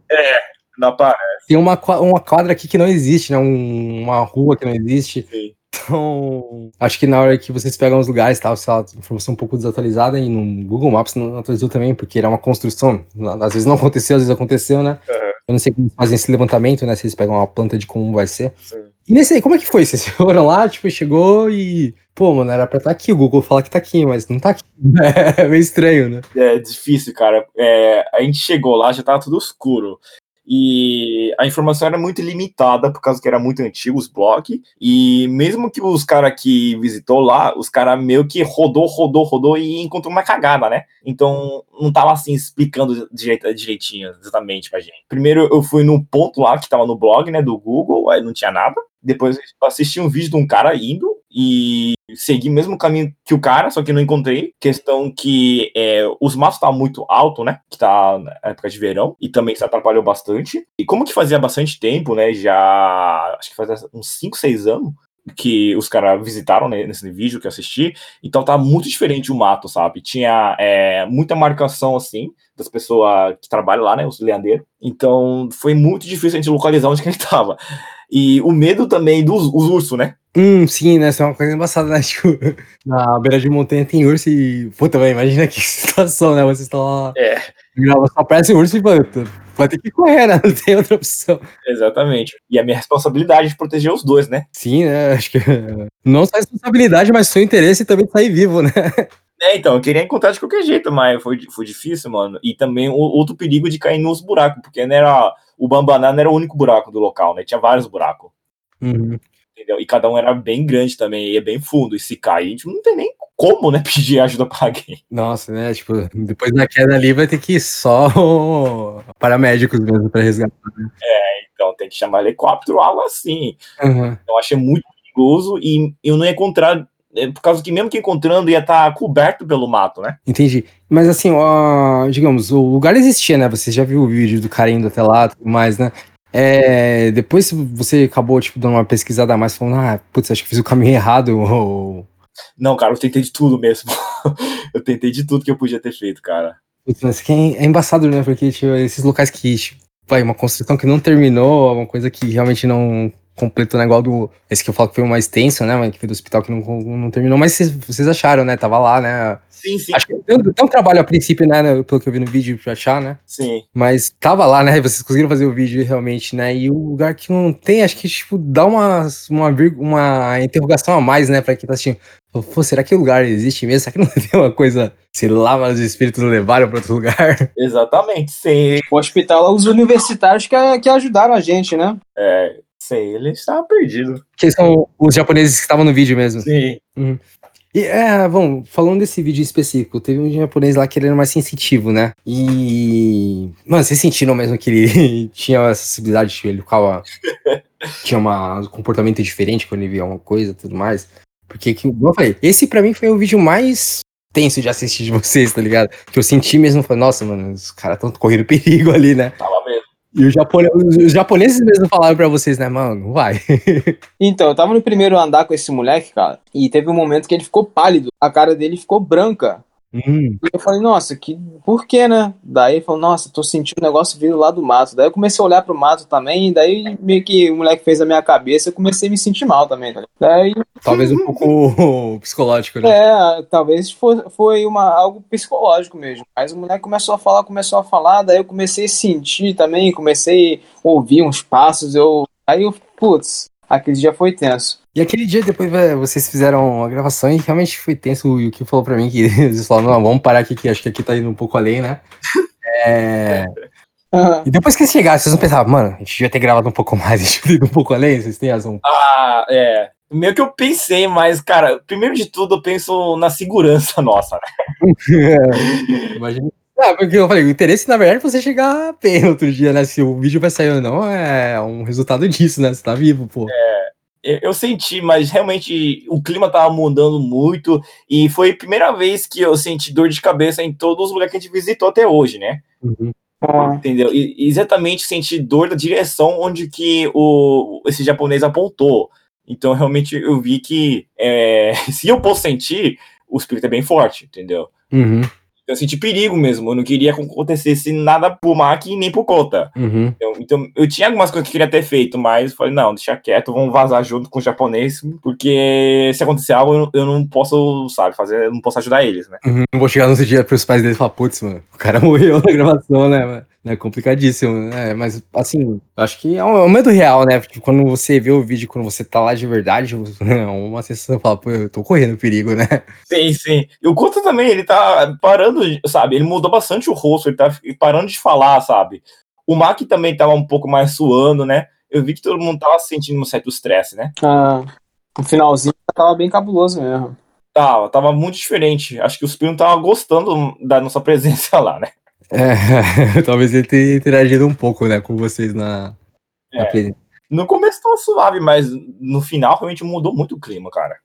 Não aparece. tem uma, uma quadra aqui que não existe, né, um- uma rua que não existe. Sim. Então, acho que na hora que vocês pegam os lugares, tal, sei lá, informação um pouco desatualizada e no Google Maps não atualizou também, porque era uma construção. Às vezes não aconteceu, às vezes aconteceu, né? Aham. Eu não sei como fazem esse levantamento, né? Se eles pegam uma planta de como vai ser. Sim. E nesse aí, como é que foi? Vocês [LAUGHS] foram lá, tipo, chegou e Pô, mano, era pra estar aqui. O Google fala que tá aqui, mas não tá aqui. [LAUGHS] É meio estranho, né? É difícil, cara. É, a gente chegou lá, já tava tudo escuro. E a informação era muito limitada, por causa que era muito antigo os blogs. E mesmo que os caras que visitou lá, os caras meio que rodou, rodou, rodou e encontrou uma cagada, né? Então não tava assim explicando direitinho, exatamente pra gente. Primeiro eu fui no ponto lá que tava no blog, né, do Google, aí não tinha nada. Depois eu assisti um vídeo de um cara indo e segui o mesmo caminho que o cara, só que não encontrei. Questão que é, os matos estavam muito alto, né? Que tá na época de verão, e também se atrapalhou bastante. E como que fazia bastante tempo, né? Já acho que fazia uns 5, 6 anos que os caras visitaram né, nesse vídeo que eu assisti, então tá muito diferente o mato, sabe? Tinha é, muita marcação assim das pessoas que trabalham lá, né? Os leandeiros. Então foi muito difícil a gente localizar onde que ele tava. E o medo também dos os ursos, né? Hum, sim, né? Isso é uma coisa embaçada, né? [LAUGHS] Tipo, na beira de montanha tem urso e. Puta, velho, imagina que [LAUGHS] situação, né? Vocês estão lá. É. Só aparece urso e planta. Vai ter que correr, né? [LAUGHS] Não tem outra opção. Exatamente. E a minha responsabilidade de proteger os dois, né? Sim, né? Acho que. Não só responsabilidade, mas seu interesse também de sair vivo, né? É, então, eu queria encontrar de qualquer jeito, mas foi, foi difícil, mano. E também o, outro perigo de cair nos buracos, porque não era, o Bambaná não era o único buraco do local, né? Tinha vários buracos. Uhum. Entendeu? E cada um era bem grande também, e é bem fundo. E se cair, tipo, não tem nem como, né, [LAUGHS] pedir ajuda pra alguém. Nossa, né? Tipo, depois da queda ali vai ter que ir só paramédicos mesmo pra resgatar. Né? Então tem que chamar helicóptero algo assim. Uhum. Eu achei muito perigoso e eu não ia encontrar, é, por causa que mesmo que encontrando ia estar coberto pelo mato, né? Entendi. Mas assim, ó, digamos, o lugar existia, né? Você já viu o vídeo do cara indo até lá e tudo mais, né? É, depois você acabou, tipo, dando uma pesquisada a mais, falando, ah, putz, acho que fiz o caminho errado, [LAUGHS] ou... Não, cara, eu tentei de tudo mesmo. [LAUGHS] eu tentei de tudo que eu podia ter feito, cara. Putz, mas que é, é embaçado, né? Porque tipo, esses locais que, tipo, vai, uma construção que não terminou, uma coisa que realmente não completou, né? Igual do. Esse que eu falo que foi o mais tenso, né? Mas que foi do hospital que não, não terminou, mas vocês, vocês acharam, né? Tava lá, né? Sim, sim. Acho que deu, deu um trabalho a princípio, né, né? Pelo que eu vi no vídeo pra achar, né? Sim. Mas tava lá, né? [LAUGHS] Vocês conseguiram fazer o vídeo realmente, né? E o lugar que não tem, acho que, tipo, dá uma, uma, uma interrogação a mais, né, pra quem tá assistindo. Pô, será que o lugar existe mesmo? [LAUGHS] Será que não tem uma coisa, sei lá, mas os espíritos levaram pra outro lugar? [LAUGHS] Exatamente. Sem, O hospital, os universitários que, que ajudaram a gente, né? é, sem ele estava perdido. Que são os japoneses que estavam no vídeo mesmo. Sim. E, é, bom, falando desse vídeo específico, teve um japonês lá que ele era mais sensitivo, né? E. Mano, vocês sentiram mesmo que ele [LAUGHS] tinha essa sensibilidade, ele ficava. [LAUGHS] tinha uma- um comportamento diferente quando ele via uma coisa e tudo mais. Porque, que, como eu falei, esse pra mim foi o vídeo mais tenso de assistir de [LAUGHS] vocês, tá ligado? Que eu senti mesmo, falei, nossa, mano, os caras estão correndo perigo ali, né? Tava mesmo. E os, japone- os japoneses mesmo falaram pra vocês, né, mano, vai. [LAUGHS] Então, eu tava no primeiro andar com esse moleque, cara, e teve um momento que ele ficou pálido, a cara dele ficou branca. Hum, E eu falei, nossa, que por quê, né? Daí ele falou, nossa, tô sentindo um negócio vindo lá do mato. Daí eu comecei a olhar pro mato também, e daí meio que o moleque fez a minha cabeça, eu comecei a me sentir mal também, cara. Daí, talvez um pouco [LAUGHS] psicológico, né? é, talvez foi, foi uma, algo psicológico mesmo. Mas o moleque começou a falar, começou a falar, daí eu comecei a sentir também, comecei a ouvir uns passos, eu. Aí eu, putz, aquele dia foi tenso. E aquele dia depois vé, vocês fizeram a gravação e realmente foi tenso. O Yuki falou pra mim que [LAUGHS] eles falaram, não, vamos parar aqui, que acho que aqui tá indo um pouco além, né? É... [LAUGHS] E depois que eles chegaram, vocês não pensavam, mano, a gente devia ter gravado um pouco mais, [LAUGHS] a gente devia ter ido um pouco além, vocês têm razão. Ah, é. Meio que eu pensei, mas, cara, primeiro de tudo eu penso na segurança nossa, né? Imagina. Ah, porque eu falei, o interesse, na verdade, é você chegar bem no outro dia, né? Se o vídeo vai sair ou não, é um resultado disso, né? Você tá vivo, pô. Eu eu senti, mas realmente o clima tava mudando muito e foi a primeira vez que eu senti dor de cabeça em todos os lugares que a gente visitou até hoje, né? Uhum. Entendeu? E exatamente senti dor da direção onde que o, esse japonês apontou. Então, realmente, eu vi que é, [LAUGHS] se eu posso sentir, o espírito é bem forte, entendeu? Uhum, Eu senti perigo mesmo, eu não queria que acontecesse nada pro Mac nem pro Kota. uhum. Então, então, eu tinha algumas coisas que eu queria ter feito, mas falei, não, deixa quieto, vamos vazar junto com o japonês, porque se acontecer algo, eu, eu não posso, sabe, fazer, eu não posso ajudar eles, né? Uhum. Não vou chegar outro dia pros pais dele e falar, putz, mano, o cara [LAUGHS] morreu na gravação, né, mano? É complicadíssimo, é, mas assim, acho que é um, é um medo real, né? Porque quando você vê o vídeo, quando você tá lá de verdade, [LAUGHS] é uma sensação, fala, pô, eu tô correndo perigo, né? Sim, sim. E o Couto também, ele tá parando, sabe? Ele mudou bastante o rosto, ele tá parando de falar, sabe? O Mac também tava um pouco mais suando, né? Eu vi que todo mundo tava sentindo um certo estresse, né? Ah, o finalzinho tava bem cabuloso mesmo. Tava, tava muito diferente. Acho que os primos estavam gostando da nossa [LAUGHS] presença lá, né? É, [LAUGHS] talvez ele tenha interagido um pouco, né, com vocês na, na É. presença. No começo tava suave, mas no final realmente mudou muito o clima, cara.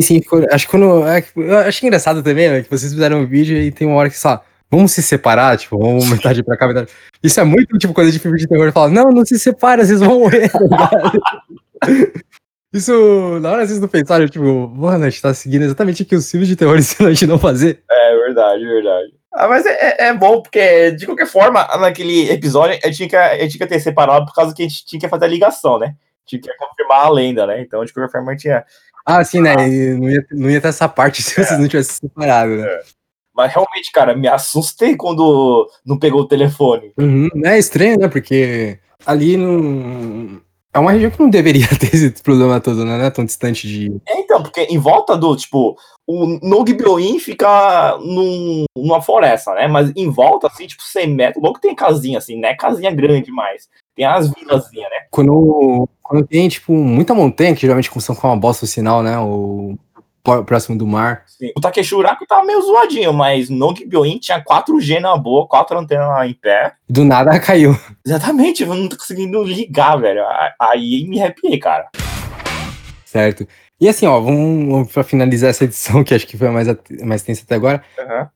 Sim, quando- acho que quando. é achei engraçado também, né? Que vocês fizeram um vídeo e tem uma hora que só. Vamos se separar, tipo, vamos metade pra cá, metade. Isso é muito, tipo, coisa de filme de terror. Fala, não, não se separa, vocês vão morrer. tá? [LAUGHS] Isso, na hora vocês não pensaram, tipo, mano, a gente tá seguindo exatamente o que os filmes de terror ensinam a gente não fazer. É verdade, verdade. Ah, mas é, é- é bom, porque de qualquer forma, naquele episódio, eu tinha, que, eu tinha que ter separado por causa que a gente tinha que fazer a ligação, né? Tinha que confirmar a lenda, né? Então, de qualquer forma, tinha. Ah, sim, né? E não ia, não ia ter essa parte [LAUGHS] se vocês não tivessem separado, né? Mas realmente, cara, me assustei quando não pegou o telefone. Uhum, É estranho, né? Porque ali não. É uma região que não deveria [LAUGHS] ter esse problema todo, né? Não é tão distante de. É, então, porque em volta do, tipo, o Nogbyoin fica num, numa floresta, né? Mas em volta, assim, tipo, 100 metros, logo tem casinha, assim, né? Casinha grande mais. Tem as vilazinhas, né? Quando, quando tem, tipo, muita montanha, que geralmente são com uma bosta o sinal, né? Ou po- próximo do mar. Sim. O Takeshuraku tava meio zoadinho, mas Nogbyoin tinha 4G na boa, 4 antenas em pé. Do nada [LAUGHS] caiu. Exatamente, eu não tô conseguindo ligar, velho. Aí me arrepiei, cara. Certo. E assim, ó, vamos, pra finalizar essa edição, [LAUGHS] que acho que foi a mais, mais tensa até agora.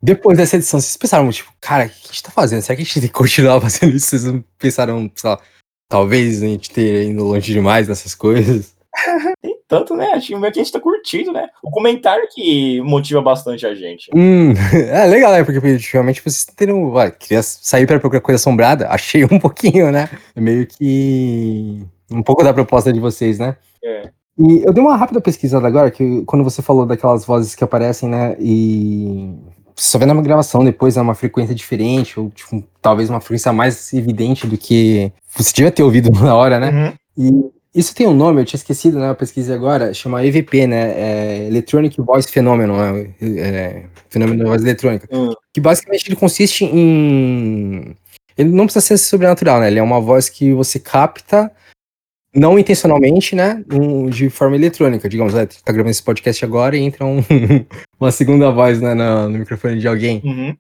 Depois dessa edição, vocês pensaram, tipo, cara, o que a gente tá fazendo? Será que a gente tem que continuar [LAUGHS] fazendo isso? Vocês não pensaram, sei lá, talvez a gente ter indo longe demais nessas coisas? [LAUGHS] Tem tanto, né? Acho que a gente tá curtindo, né? O comentário que motiva bastante a gente. Hum, é legal, né? Porque realmente vocês teriam. Olha, queria sair pra procurar coisa assombrada, achei um pouquinho, né? É meio que. Um pouco da proposta de vocês, né? É. E eu dei uma rápida pesquisada agora, que quando você falou daquelas vozes que aparecem, né? E só vê na gravação depois, é uma frequência diferente, ou tipo, talvez uma frequência mais evidente do que você devia ter ouvido na hora, né? Uhum. E isso tem um nome, eu tinha esquecido, né? Eu pesquisei agora, chama EVP, né? É Electronic Voice Phenomenon, né? É, fenômeno da voz eletrônica. Hum. Que basicamente ele consiste em. Ele não precisa ser sobrenatural, né? Ele é uma voz que você capta, não intencionalmente, né? um- de forma eletrônica. Digamos, né? Tá gravando esse podcast agora e entra um- [LAUGHS] uma segunda voz né, no, no microfone de alguém. Uhum.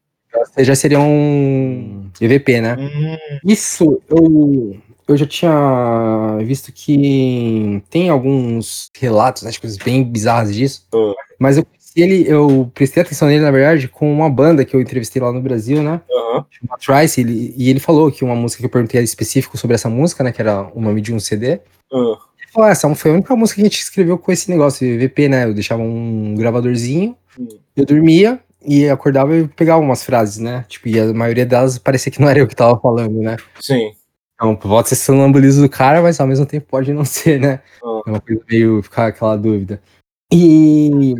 Já seria um EVP, né? Uhum. Isso, eu, eu já tinha visto que tem alguns relatos, né, de coisas bem bizarras disso. Ah. Mas eu, ele, eu prestei atenção nele, na verdade, com uma banda que eu entrevistei lá no Brasil, né? Uhum. Chama Trice, ele, e ele falou que uma música que eu perguntei específico sobre essa música, né? Que era o nome de um CD. Uhum. Ele falou, "Ah, essa foi a única música que a gente escreveu com esse negócio, EVP, né? Eu deixava um gravadorzinho, Hum. eu dormia e acordava e pegava umas frases, né? Tipo, e a maioria delas parecia que não era eu que tava falando, né? Sim. Então, pode ser sonambulismo do cara, mas ao mesmo tempo pode não ser, né? É uma coisa meio ficar aquela dúvida. E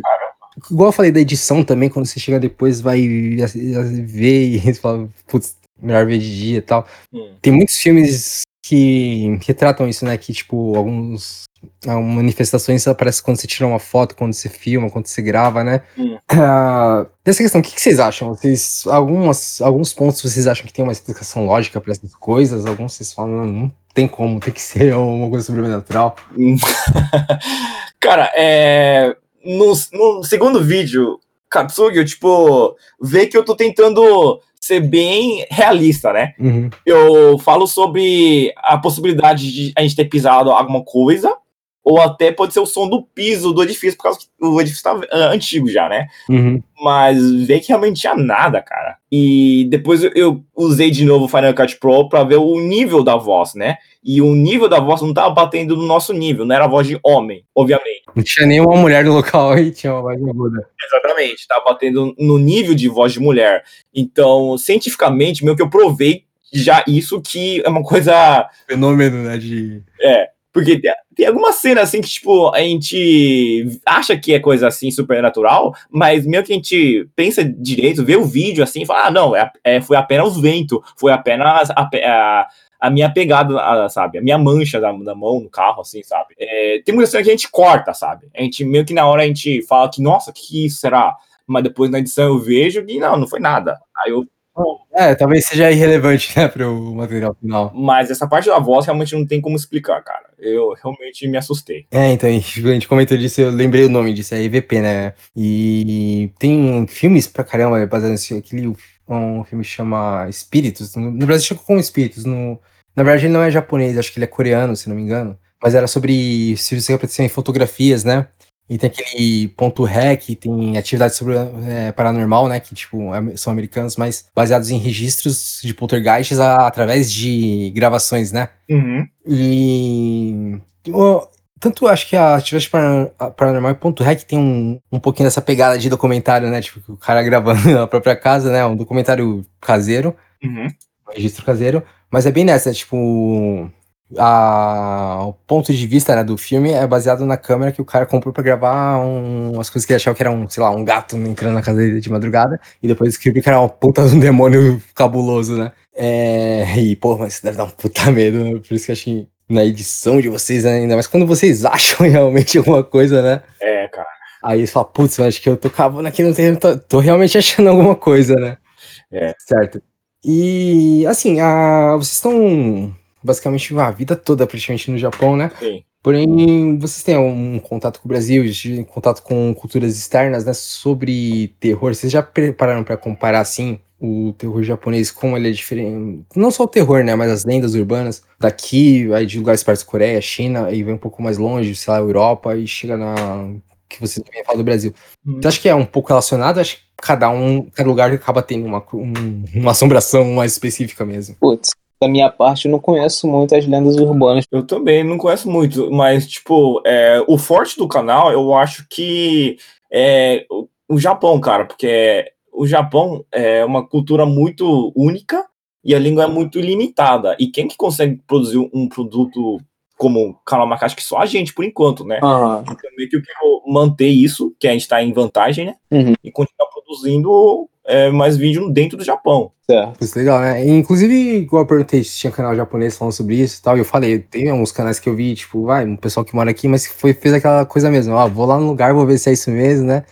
igual eu falei da edição também, quando você chega depois, vai ver e você [LAUGHS] fala, putz, melhor ver de dia e tal. Hum. Tem muitos filmes que retratam isso, né? Que, tipo, alguns. ah, manifestações aparecem quando você tira uma foto, quando você filma, quando você grava, né? Hum. Ah, dessa questão, o que, que vocês acham? Vocês, algumas, alguns pontos vocês acham que tem uma explicação lógica para essas coisas? Alguns vocês falam, não, tem como, tem que [LAUGHS] ser uma coisa sobrenatural. [LAUGHS] Cara, é. No, no segundo vídeo, Katsugi, tipo, vê que eu tô tentando ser bem realista, né? Uhum. Eu falo sobre a possibilidade de a gente ter pisado alguma coisa, ou até pode ser o som do piso do edifício, por causa que o edifício tá ah, antigo já, né? Uhum. Mas vê que realmente tinha nada, cara. E depois eu, usei de novo o Final Cut Pro pra ver o nível da voz, né? E o nível da voz não tava batendo no nosso nível, não era a voz de homem, obviamente. Não tinha nenhuma mulher no local e tinha uma voz aguda. Exatamente, tava batendo no nível de voz de mulher. Então, cientificamente, meio que eu provei já isso que é uma coisa Fenômeno, né? De. É. Porque tem, alguma cena assim que, tipo, a gente acha que é coisa assim supernatural, mas meio que a gente pensa direito, vê o vídeo assim e fala, ah, não, é, é, foi apenas o vento, foi apenas a, a, a minha pegada, sabe? A minha mancha da, da, mão no carro, assim, sabe? É, tem muita cena que a gente corta, sabe? A gente meio que na hora a gente fala que, nossa, que isso será? Mas depois na edição eu vejo que não, não foi nada. Aí eu é, talvez seja irrelevante, né, para o material final. Mas essa parte da voz realmente não tem como explicar, cara. Eu realmente me assustei. É, então, a gente comentou disso, eu lembrei o nome disso, é EVP, né? E tem filmes pra caramba baseado nesse. Aquele um filme chama Espíritos. No Brasil chegou com Espíritos. No, na verdade, ele não é japonês, acho que ele é coreano, se não me engano. Mas era sobre se você aparecer em fotografias, né? E tem aquele ponto REC, tem atividade sobre é, paranormal, né? Que, tipo, são americanos, mas baseados em registros de poltergeists a, através de gravações, né? Uhum. E... tanto acho que a atividade paranormal e ponto REC tem um, um pouquinho dessa pegada de documentário, né? Tipo, o cara gravando [LAUGHS] na própria casa, né? Um documentário caseiro. Uhum. Um registro caseiro. Mas é bem nessa, tipo a, o ponto de vista né, do filme é baseado na câmera que o cara comprou para gravar um, umas coisas que ele achava que era um, sei lá, um gato entrando na casa dele de madrugada, e depois descobriu que era uma puta de [LAUGHS] um demônio cabuloso, né? É, e, pô, mas isso deve dar um puta medo, né? Por isso que eu achei na edição de vocês ainda, mas quando vocês [LAUGHS] acham realmente alguma coisa, né? É, cara. Aí você fala, putz, acho que eu tô cavando aqui no terreno, tô, tô realmente achando alguma coisa, né? É. Certo. E, assim, a, vocês estão basicamente a vida toda praticamente no Japão, né? Sim. Porém, vocês têm um contato com o Brasil, um contato com culturas externas, né? Sobre terror. Vocês já prepararam para comparar, assim, o terror japonês, como ele é diferente? Não só o terror, né? Mas as lendas urbanas daqui, aí de lugares perto da Coreia, China, aí vem um pouco mais longe, sei lá, Europa, e chega na. que você também fala do Brasil. Hum. Você acha que é um pouco relacionado? Acho que cada um, cada lugar acaba tendo uma, um, uma assombração mais específica mesmo. Putz, da minha parte, eu não conheço muito as lendas urbanas. Eu também não conheço muito, mas, tipo, é, o forte do canal, eu acho que é o, Japão, cara, porque o Japão é uma cultura muito única e a língua é muito limitada. E quem que consegue produzir um produto como canal Maca, acho que só a gente, por enquanto, né? Uhum. Então, meio que eu quero manter isso, que a gente tá em vantagem, né? Uhum. E continuar produzindo é, mais vídeo dentro do Japão. Certo. Isso é legal, né? Inclusive, igual eu perguntei se tinha canal japonês falando sobre isso e tal, e eu falei, tem alguns canais que eu vi, tipo, vai, um pessoal que mora aqui, mas foi, fez aquela coisa mesmo, ó, vou lá no lugar, vou ver se é isso mesmo, né?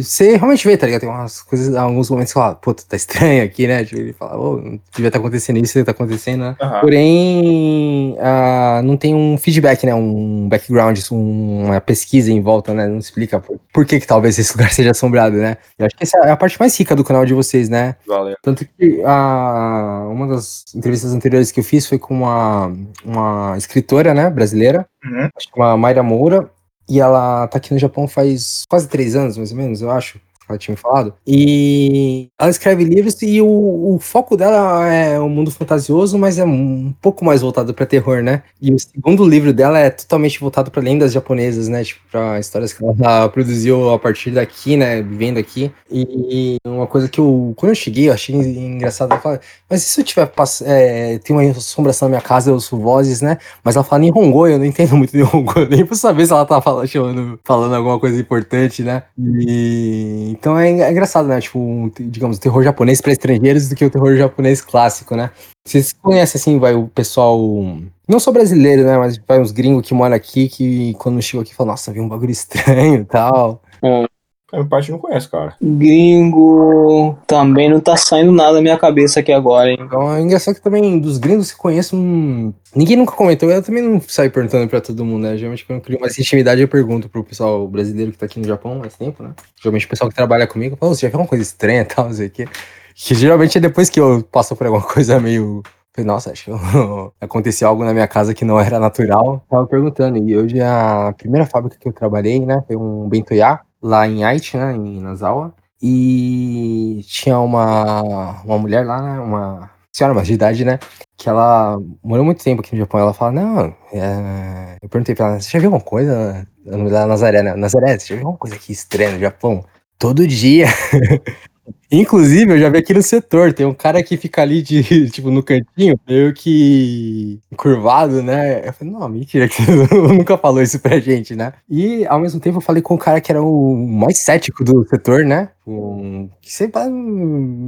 Você realmente vê, tá ligado? Tem umas coisas, alguns momentos que fala, pô, tá estranho aqui, né? Tipo, ele fala, ô, oh, devia estar tá acontecendo isso, tá acontecendo, né? Uhum. Porém, uh, não tem um feedback, né? Um background, uma pesquisa em volta, né? Não explica por, por que que talvez esse lugar [LAUGHS] seja assombrado, né? Eu acho que essa é a parte mais rica do canal de vocês, né? Valeu. Tanto que a, uma das entrevistas anteriores que eu fiz foi com uma, uma escritora, né, brasileira, uhum. acho que uma Mayra Moura, e ela tá aqui no Japão faz quase três anos, mais ou menos, eu acho tinha falado. E ela escreve livros e o, o, foco dela é o mundo fantasioso, mas é um pouco mais voltado para terror, né? E o segundo livro dela é totalmente voltado para lendas japonesas, né? Tipo, para histórias que ela produziu a partir daqui, né? Vivendo aqui. E uma coisa que eu, quando eu cheguei, eu achei engraçado. Ela fala, mas e se eu tiver, é, tem uma assombração na minha casa, eu ouço vozes, né? Mas ela fala Nihongo, eu não entendo muito Nihongo, [LAUGHS] nem pra saber se ela tá falando, falando alguma coisa importante, né? E então é, é engraçado, né? Tipo, um, digamos, o terror japonês para estrangeiros do que o terror japonês clássico, né? Vocês conhecem, assim, vai, o pessoal. Não só brasileiro, né? Mas vai uns gringos que moram aqui que quando chegou aqui falam, nossa, vi um bagulho estranho e tal. É. A minha parte não conhece, cara. Gringo. Também não tá saindo nada da minha cabeça aqui agora, hein? Então é engraçado que também dos gringos que conheço. Hum, ninguém nunca comentou. Eu também não saio perguntando pra todo mundo, né? Geralmente quando eu crio mais intimidade eu pergunto pro pessoal brasileiro que tá aqui no Japão há mais tempo, né? Geralmente o pessoal que trabalha comigo fala, você já viu alguma coisa estranha e tal, não sei o quê. Que geralmente é depois que eu passo por alguma [LAUGHS] coisa meio nossa, acho que [LAUGHS] aconteceu algo na minha casa que não era natural. Tava perguntando. E hoje a primeira fábrica que eu trabalhei, né, foi um Bentoyá lá em Aichi, né, em Nazawa, e tinha uma, uma mulher lá, né, uma senhora mais de idade, né, que ela morou muito tempo aqui no Japão, ela fala, não, é... eu perguntei pra ela, você já viu alguma coisa, da Nazaré, né, Nazaré, você já viu alguma coisa aqui estranha no Japão? Todo dia, [LAUGHS] Inclusive, eu já vi aqui no setor, tem um cara que fica ali de, [LAUGHS] tipo, no cantinho, meio que curvado, né? Eu falei, não, mentira, que [LAUGHS] nunca falou isso pra gente, né? E ao mesmo tempo eu falei com um cara que era o mais cético do setor, né? Um, sempre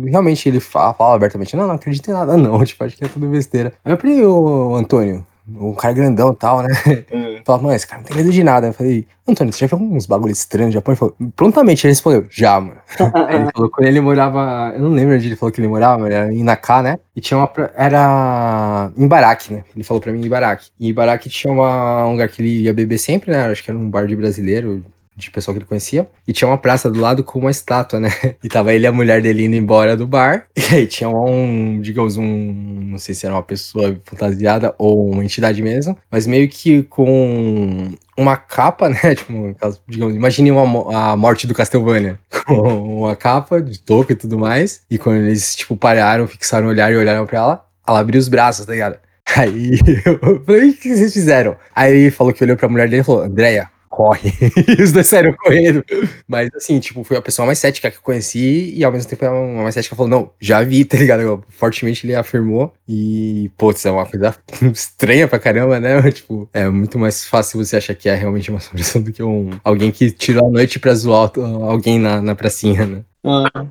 realmente ele fala, fala abertamente, não, não acredito em nada, não, [LAUGHS] tipo, acho que é tudo besteira. Aí eu falei, ô Antônio, um cara grandão e tal, né? [LAUGHS] Hum. Falava, mano, esse cara não tem medo de nada. Eu falei, Antônio, você já viu uns bagulhos estranhos no Japão? Ele falou, prontamente ele respondeu, já, mano. [LAUGHS] Ele falou, quando ele morava, eu não lembro onde ele falou que ele morava, mas era em Naká, né? E tinha uma, era em Ibaraki, né? Ele falou pra mim em Ibaraki. E Ibaraki tinha uma, um lugar que ele ia beber sempre, né? Acho que era um bar de brasileiro, de pessoal que ele conhecia. E tinha uma praça do lado com uma estátua, né? [LAUGHS] E tava ele e a mulher dele indo embora do bar. [LAUGHS] E aí tinha um, digamos, um. Não sei se era uma pessoa fantasiada ou uma entidade mesmo, mas meio que com uma capa, [LAUGHS] né? Tipo, digamos, imagine uma, a morte do Castlevania. Com uma capa de touca e tudo mais. E quando eles, tipo, pararam, fixaram o olhar e olharam pra ela, ela abriu os braços, tá ligado? Aí eu falei, o que vocês fizeram? Aí ele falou que olhou pra mulher dele e falou, Andréia, corre. e os dois saíram correndo. Mas assim, tipo, foi a pessoa mais cética que eu conheci e ao mesmo tempo a mais cética falou, não, já vi, [LAUGHS] tá ligado? Fortemente ele afirmou e, putz, é uma coisa [LAUGHS] estranha pra caramba, né? [LAUGHS] Tipo, é muito mais fácil você achar que é realmente uma assombração do que um alguém que tirou a noite pra zoar alguém na, na pracinha, né? Ah,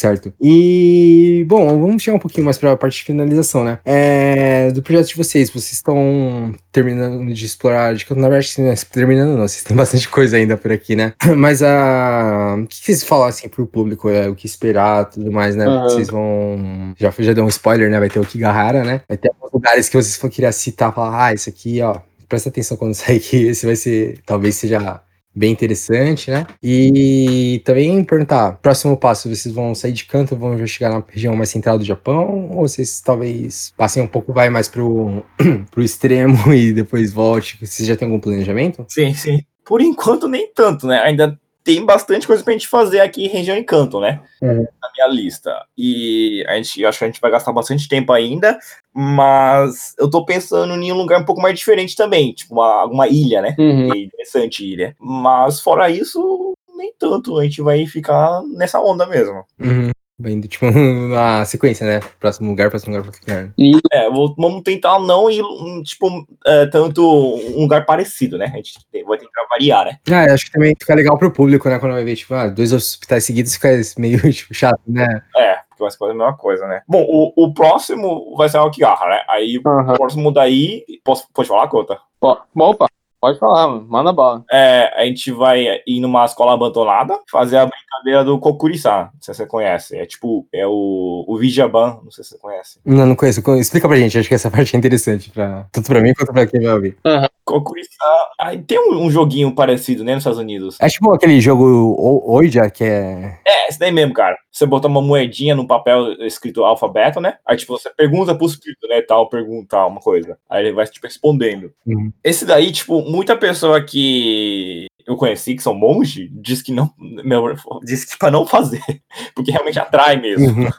Certo. E, bom, vamos chegar um pouquinho mais para a parte de finalização, né? É, do projeto de vocês, vocês estão terminando de explorar, de, na verdade, sim, né, terminando não, vocês têm bastante coisa ainda por aqui, né? [CLEARS THROAT] Mas a, o que vocês falam assim pro público, é, o que esperar, tudo mais, né? Aham. Vocês vão, já, já deu um spoiler, né? Vai ter o Kigahara, né? Vai ter alguns lugares que vocês vão querer citar, falar, ah, isso aqui, ó, presta atenção quando [LAUGHS] sair que esse vai ser, talvez seja bem interessante, né? E também perguntar, próximo passo, vocês vão sair de canto, vão chegar na região mais central do Japão, ou vocês talvez passem um pouco, vai mais pro, [CLEARS THROAT] pro extremo [LAUGHS] e depois volte? Vocês já têm algum planejamento? Sim, sim. Por enquanto, nem tanto, né? Ainda tem bastante coisa pra gente fazer aqui em região Encanto, né? Uhum. Na minha lista. E a gente, acho que a gente vai gastar bastante tempo ainda, mas eu tô pensando em um lugar um pouco mais diferente também, tipo uma, alguma ilha, né? uhum. É interessante ilha. Mas fora isso, nem tanto. A gente vai ficar nessa onda mesmo. Uhum. Vai indo, tipo, [LAUGHS] na sequência, né? Próximo lugar, próximo lugar, próximo lugar. E É, vou- vamos tentar não ir, hum, tipo, é, tanto um lugar parecido, né? A gente tem- vai tentar variar, né? Ah, eu acho que também fica legal pro público, né? Quando vai ver, tipo, ah, dois hospitais seguidos fica meio [LAUGHS] tipo, chato, né? É, porque vai ser a mesma coisa, né? Bom, o, o próximo vai ser o Okigahara, né? Aí Aham. o próximo daí. Posso, pode falar, Cota? Ó, opa, pode falar, mano. Manda bala. É, a gente vai ir numa escola abandonada fazer a brincadeira do Kokuri-san. Não sei se você conhece. É tipo, é o, o Vijaban, não sei se você conhece. Não, não conheço. Explica pra gente, acho que essa [LAUGHS] parte é interessante, pra, tanto pra mim quanto pra quem vai ouvir. Kokuri-san. Aí tem um, um joguinho parecido, né, nos Estados Unidos. É tipo aquele jogo Oija, que é. É, esse daí mesmo, cara. Você botar uma moedinha no papel escrito alfabeto, né? Aí, tipo, você pergunta pro espírito, né? Tal, pergunta uma coisa. Aí ele vai, tipo, respondendo. Uhum. Esse daí, tipo, muita pessoa que eu conheci, que são monge, diz que não. Meu, diz que pra não fazer. [LAUGHS] Porque realmente atrai mesmo. Uhum.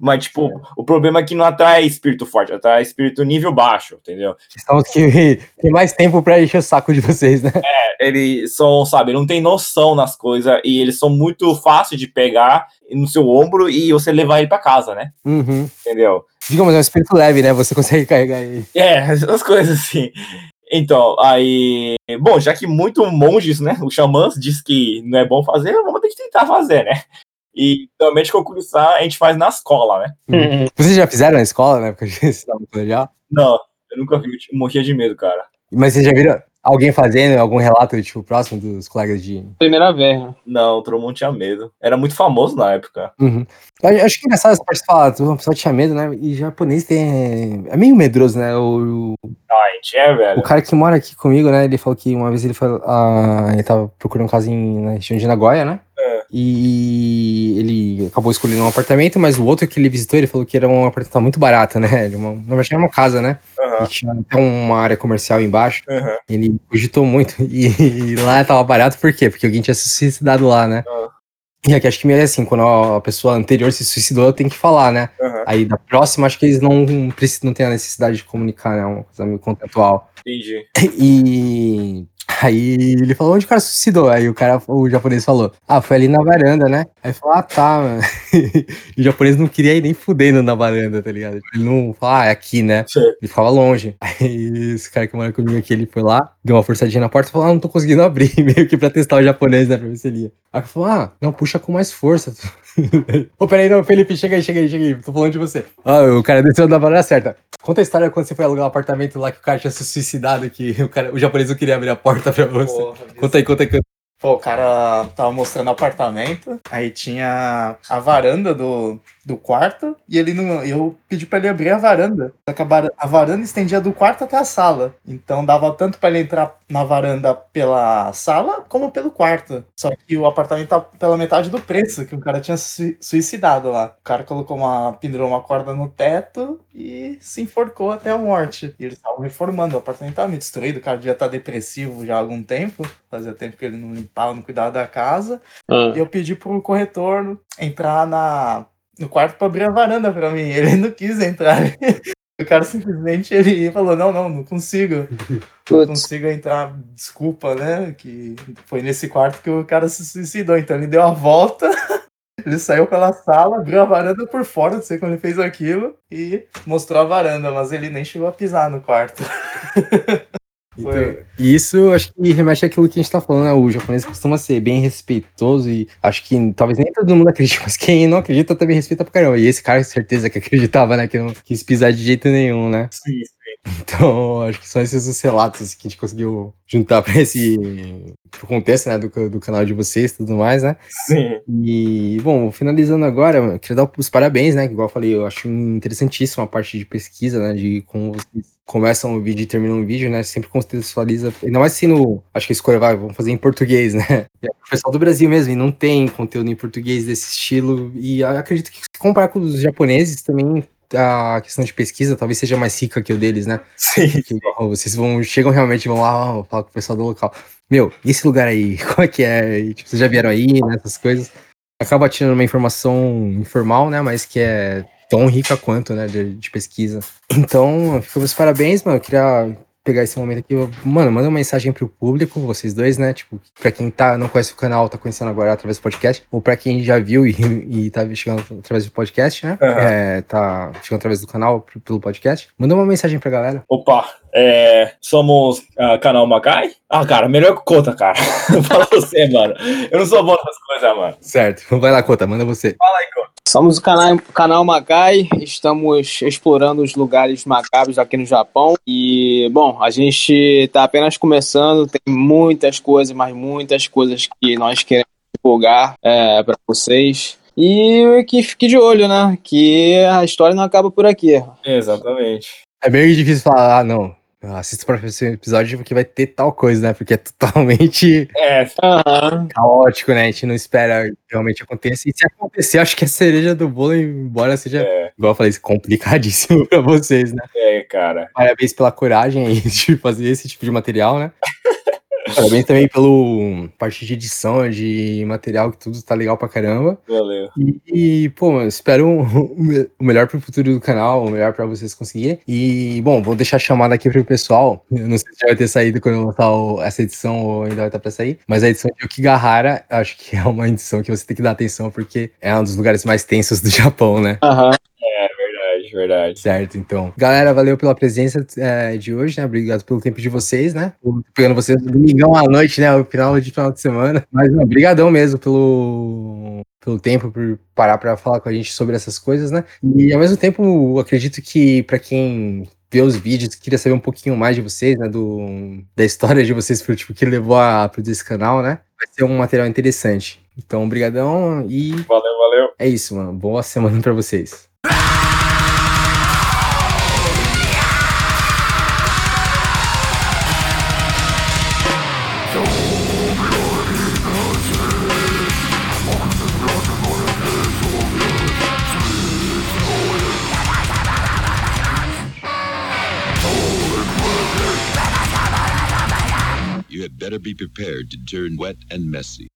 Mas, tipo, o problema é que não atrai espírito forte, atrai espírito nível baixo, entendeu? São os que [LAUGHS] tem mais tempo pra encher o saco de vocês, né? Eles são, sabe, não tem noção nas coisas e eles são muito fáceis de pegar no seu ombro e você levar ele pra casa, né? Uhum. Entendeu? Digamos, é um espírito leve, né? Você [LAUGHS] consegue carregar ele. É, essas coisas assim. Então, aí. Bom, já que muito monges, né? Os xamãs diz que não é bom fazer, vamos ter que tentar fazer, né? E realmente Kokurisan a gente faz na escola, né? Uhum. Vocês já fizeram na escola, né? Porque [LAUGHS] vocês estavam no colegial? Não, eu nunca vi, eu morria de medo, cara. Mas vocês já viram alguém fazendo algum relato, tipo, próximo dos colegas de. Primeira vez, né? Não, o Tromon tinha medo. Era muito famoso na época. Uhum. Eu acho que é engraçado essa parte de falar, uma pessoa tinha medo, né? E japonês tem. É meio medroso, né? O, Ah, a gente é, velho. O cara que mora aqui comigo, né? Ele falou que uma vez ele foi. ah, ele tava procurando casa em, na região de Nagoya, né? É. E ele acabou escolhendo um apartamento, mas o outro que ele visitou, ele falou que era um apartamento muito barato, né? De Uma, na verdade, era uma casa, né? Aham, E tinha até uma área comercial embaixo. aham. Ele cogitou muito. [LAUGHS] E, e lá tava barato, por quê? Porque alguém tinha se suicidado lá, né? Ah. E aqui acho que meio assim, quando a pessoa anterior se suicidou, tem que falar, né? Aí da próxima, acho que eles não não tem a necessidade de comunicar, né? Uma coisa meio contratual. Entendi. E Aí ele falou, onde o cara suicidou? Aí o cara, o japonês falou, ah, foi ali na varanda, né? Aí falou, ah, tá, mano. [LAUGHS] e o japonês não queria ir nem fudendo na varanda, tá ligado? Ele não falou, ah, é aqui, né? Sim. Ele ficava longe. [LAUGHS] Aí esse cara que mora comigo aqui, ele foi lá, deu uma forçadinha na porta e falou, ah, não tô conseguindo abrir, [LAUGHS] meio que pra testar o japonês, né, pra ver se ele ia. Aí falou, ah, não, puxa com mais força. [LAUGHS] Ô, peraí, não, Felipe, chega aí, chega aí, chega aí, tô falando de você. Ah, o cara desceu da varanda certa. Conta a história quando você foi alugar um apartamento lá que o cara tinha se suicidado, que o, cara, o japonês não queria abrir a porta pra você. Porra, [LAUGHS] Conta aí, conta aí. conta Pô, o cara tava mostrando apartamento, aí tinha a varanda do, do quarto, e ele não. Eu pedi pra ele abrir a varanda. Só que a, varanda estendia do quarto até a sala. Então dava tanto pra ele entrar na varanda pela sala como pelo quarto. Só que o apartamento tá pela metade do preço, que o cara tinha sui- suicidado lá. O cara colocou uma. pendurou uma corda no teto e se enforcou até a morte. E eles estavam reformando, o apartamento tava meio destruído, o cara devia estar depressivo já há algum tempo. Fazia tempo que ele não limpava, não cuidava da casa. Ah. E eu pedi pro corretor entrar na, no quarto pra abrir a varanda pra mim. Ele não quis entrar. [LAUGHS] O cara simplesmente ele falou: Não, não, não consigo. Não consigo entrar. Desculpa, né? Que foi nesse quarto que o cara se suicidou. Então ele deu a volta. [LAUGHS] Ele saiu pela sala, abriu a varanda por fora, não sei como ele fez aquilo, e mostrou a varanda, mas ele nem chegou a pisar no quarto. [LAUGHS] Então, e isso acho que remete àquilo que a gente tá falando, né? O japonês costuma ser bem respeitoso e acho que talvez nem todo mundo acredite, [LAUGHS] mas quem não acredita também respeita pra caramba. E esse cara, com certeza que acreditava, né? Que não quis pisar de jeito nenhum, né? Sim, Então, acho que são esses os relatos que a gente conseguiu juntar pra esse pro contexto, né? Do, do canal de vocês e tudo mais, né? sim. E, bom, finalizando agora, eu queria dar os parabéns, né? que Igual eu falei, eu acho interessantíssima a parte de pesquisa, né? De como vocês começam o vídeo e terminam o vídeo, né? Sempre contextualiza. Ainda mais se no. Acho que a escolha vai, vamos fazer em português, né? [LAUGHS] É o pessoal do Brasil mesmo, e não tem conteúdo em português desse estilo. E acredito que se comparar com os japoneses também. A questão de pesquisa talvez seja mais rica que o deles, né? Sim. Que, ó, vocês vão, chegam realmente, vão lá, ó, falar com o pessoal do local. Meu, e esse lugar aí, [LAUGHS] como é que é? E, tipo, vocês já vieram aí, né? Essas coisas. Acaba tirando uma informação informal, né? Mas que é tão rica quanto, né? De, de pesquisa. Então, fica meus parabéns, mano. Eu queria pegar esse momento aqui. Mano, manda uma mensagem pro público, vocês dois, né? Tipo, pra quem tá, não conhece o canal, tá conhecendo agora através do podcast, ou pra quem já viu e, e tá chegando através do podcast, né? Aham. É, tá chegando através do canal, pelo podcast. Manda uma mensagem pra galera. Opa, é, somos ah, canal Macai? Ah, cara, melhor que conta, cara. [LAUGHS] Fala você, mano. Eu não sou bom nessas coisas, mano. Certo. Vai lá, Cota, manda você. Fala aí, Conta. Somos o canal, canal Macai, estamos explorando os lugares macabros aqui no Japão. E, bom, a gente tá apenas começando, tem muitas coisas, mas muitas coisas que nós queremos divulgar é, para vocês. E que fique de olho, né? Que a história não acaba por aqui. Exatamente. É meio difícil falar, ah, não. Assista para esse episódio porque vai ter tal coisa, né? Porque é totalmente É, caótico, né? A gente não espera que realmente aconteça. E se acontecer, acho que é a cereja do bolo, embora seja, é, igual eu falei, complicadíssimo [LAUGHS] pra vocês, né? é, cara. Parabéns pela coragem aí [LAUGHS] de fazer esse tipo de material, né? Parabéns também pelo parte de edição, de material, que tudo tá legal pra caramba. Valeu. E, e, pô, espero [LAUGHS] o me- o melhor pro futuro do canal, o melhor pra vocês conseguirem. E, bom, vou deixar a chamada aqui pro pessoal. Eu não sei se já vai ter saído quando eu lançar o- essa edição ou ainda vai estar pra sair. Mas a edição de Okigahara, acho que é uma edição que você tem que dar atenção, porque é um dos lugares mais tensos do [LAUGHS] Japão, né? Aham. É, verdade. Certo, então. Galera, valeu pela presença é, de hoje, né? Obrigado pelo tempo de vocês, né? Pegando vocês no domingão à noite, né? O final de final de semana. Mas, não, brigadão mesmo pelo, pelo tempo, por parar pra falar com a gente sobre essas coisas, né? E, ao mesmo tempo, acredito que pra quem vê os vídeos, queria saber um pouquinho mais de vocês, né? Do, da história de vocês, pro, tipo, que levou a produzir esse canal, né? Vai ser um material interessante. Então, brigadão e Valeu, valeu. é isso, mano. Boa semana pra vocês. Prepared to turn wet and messy.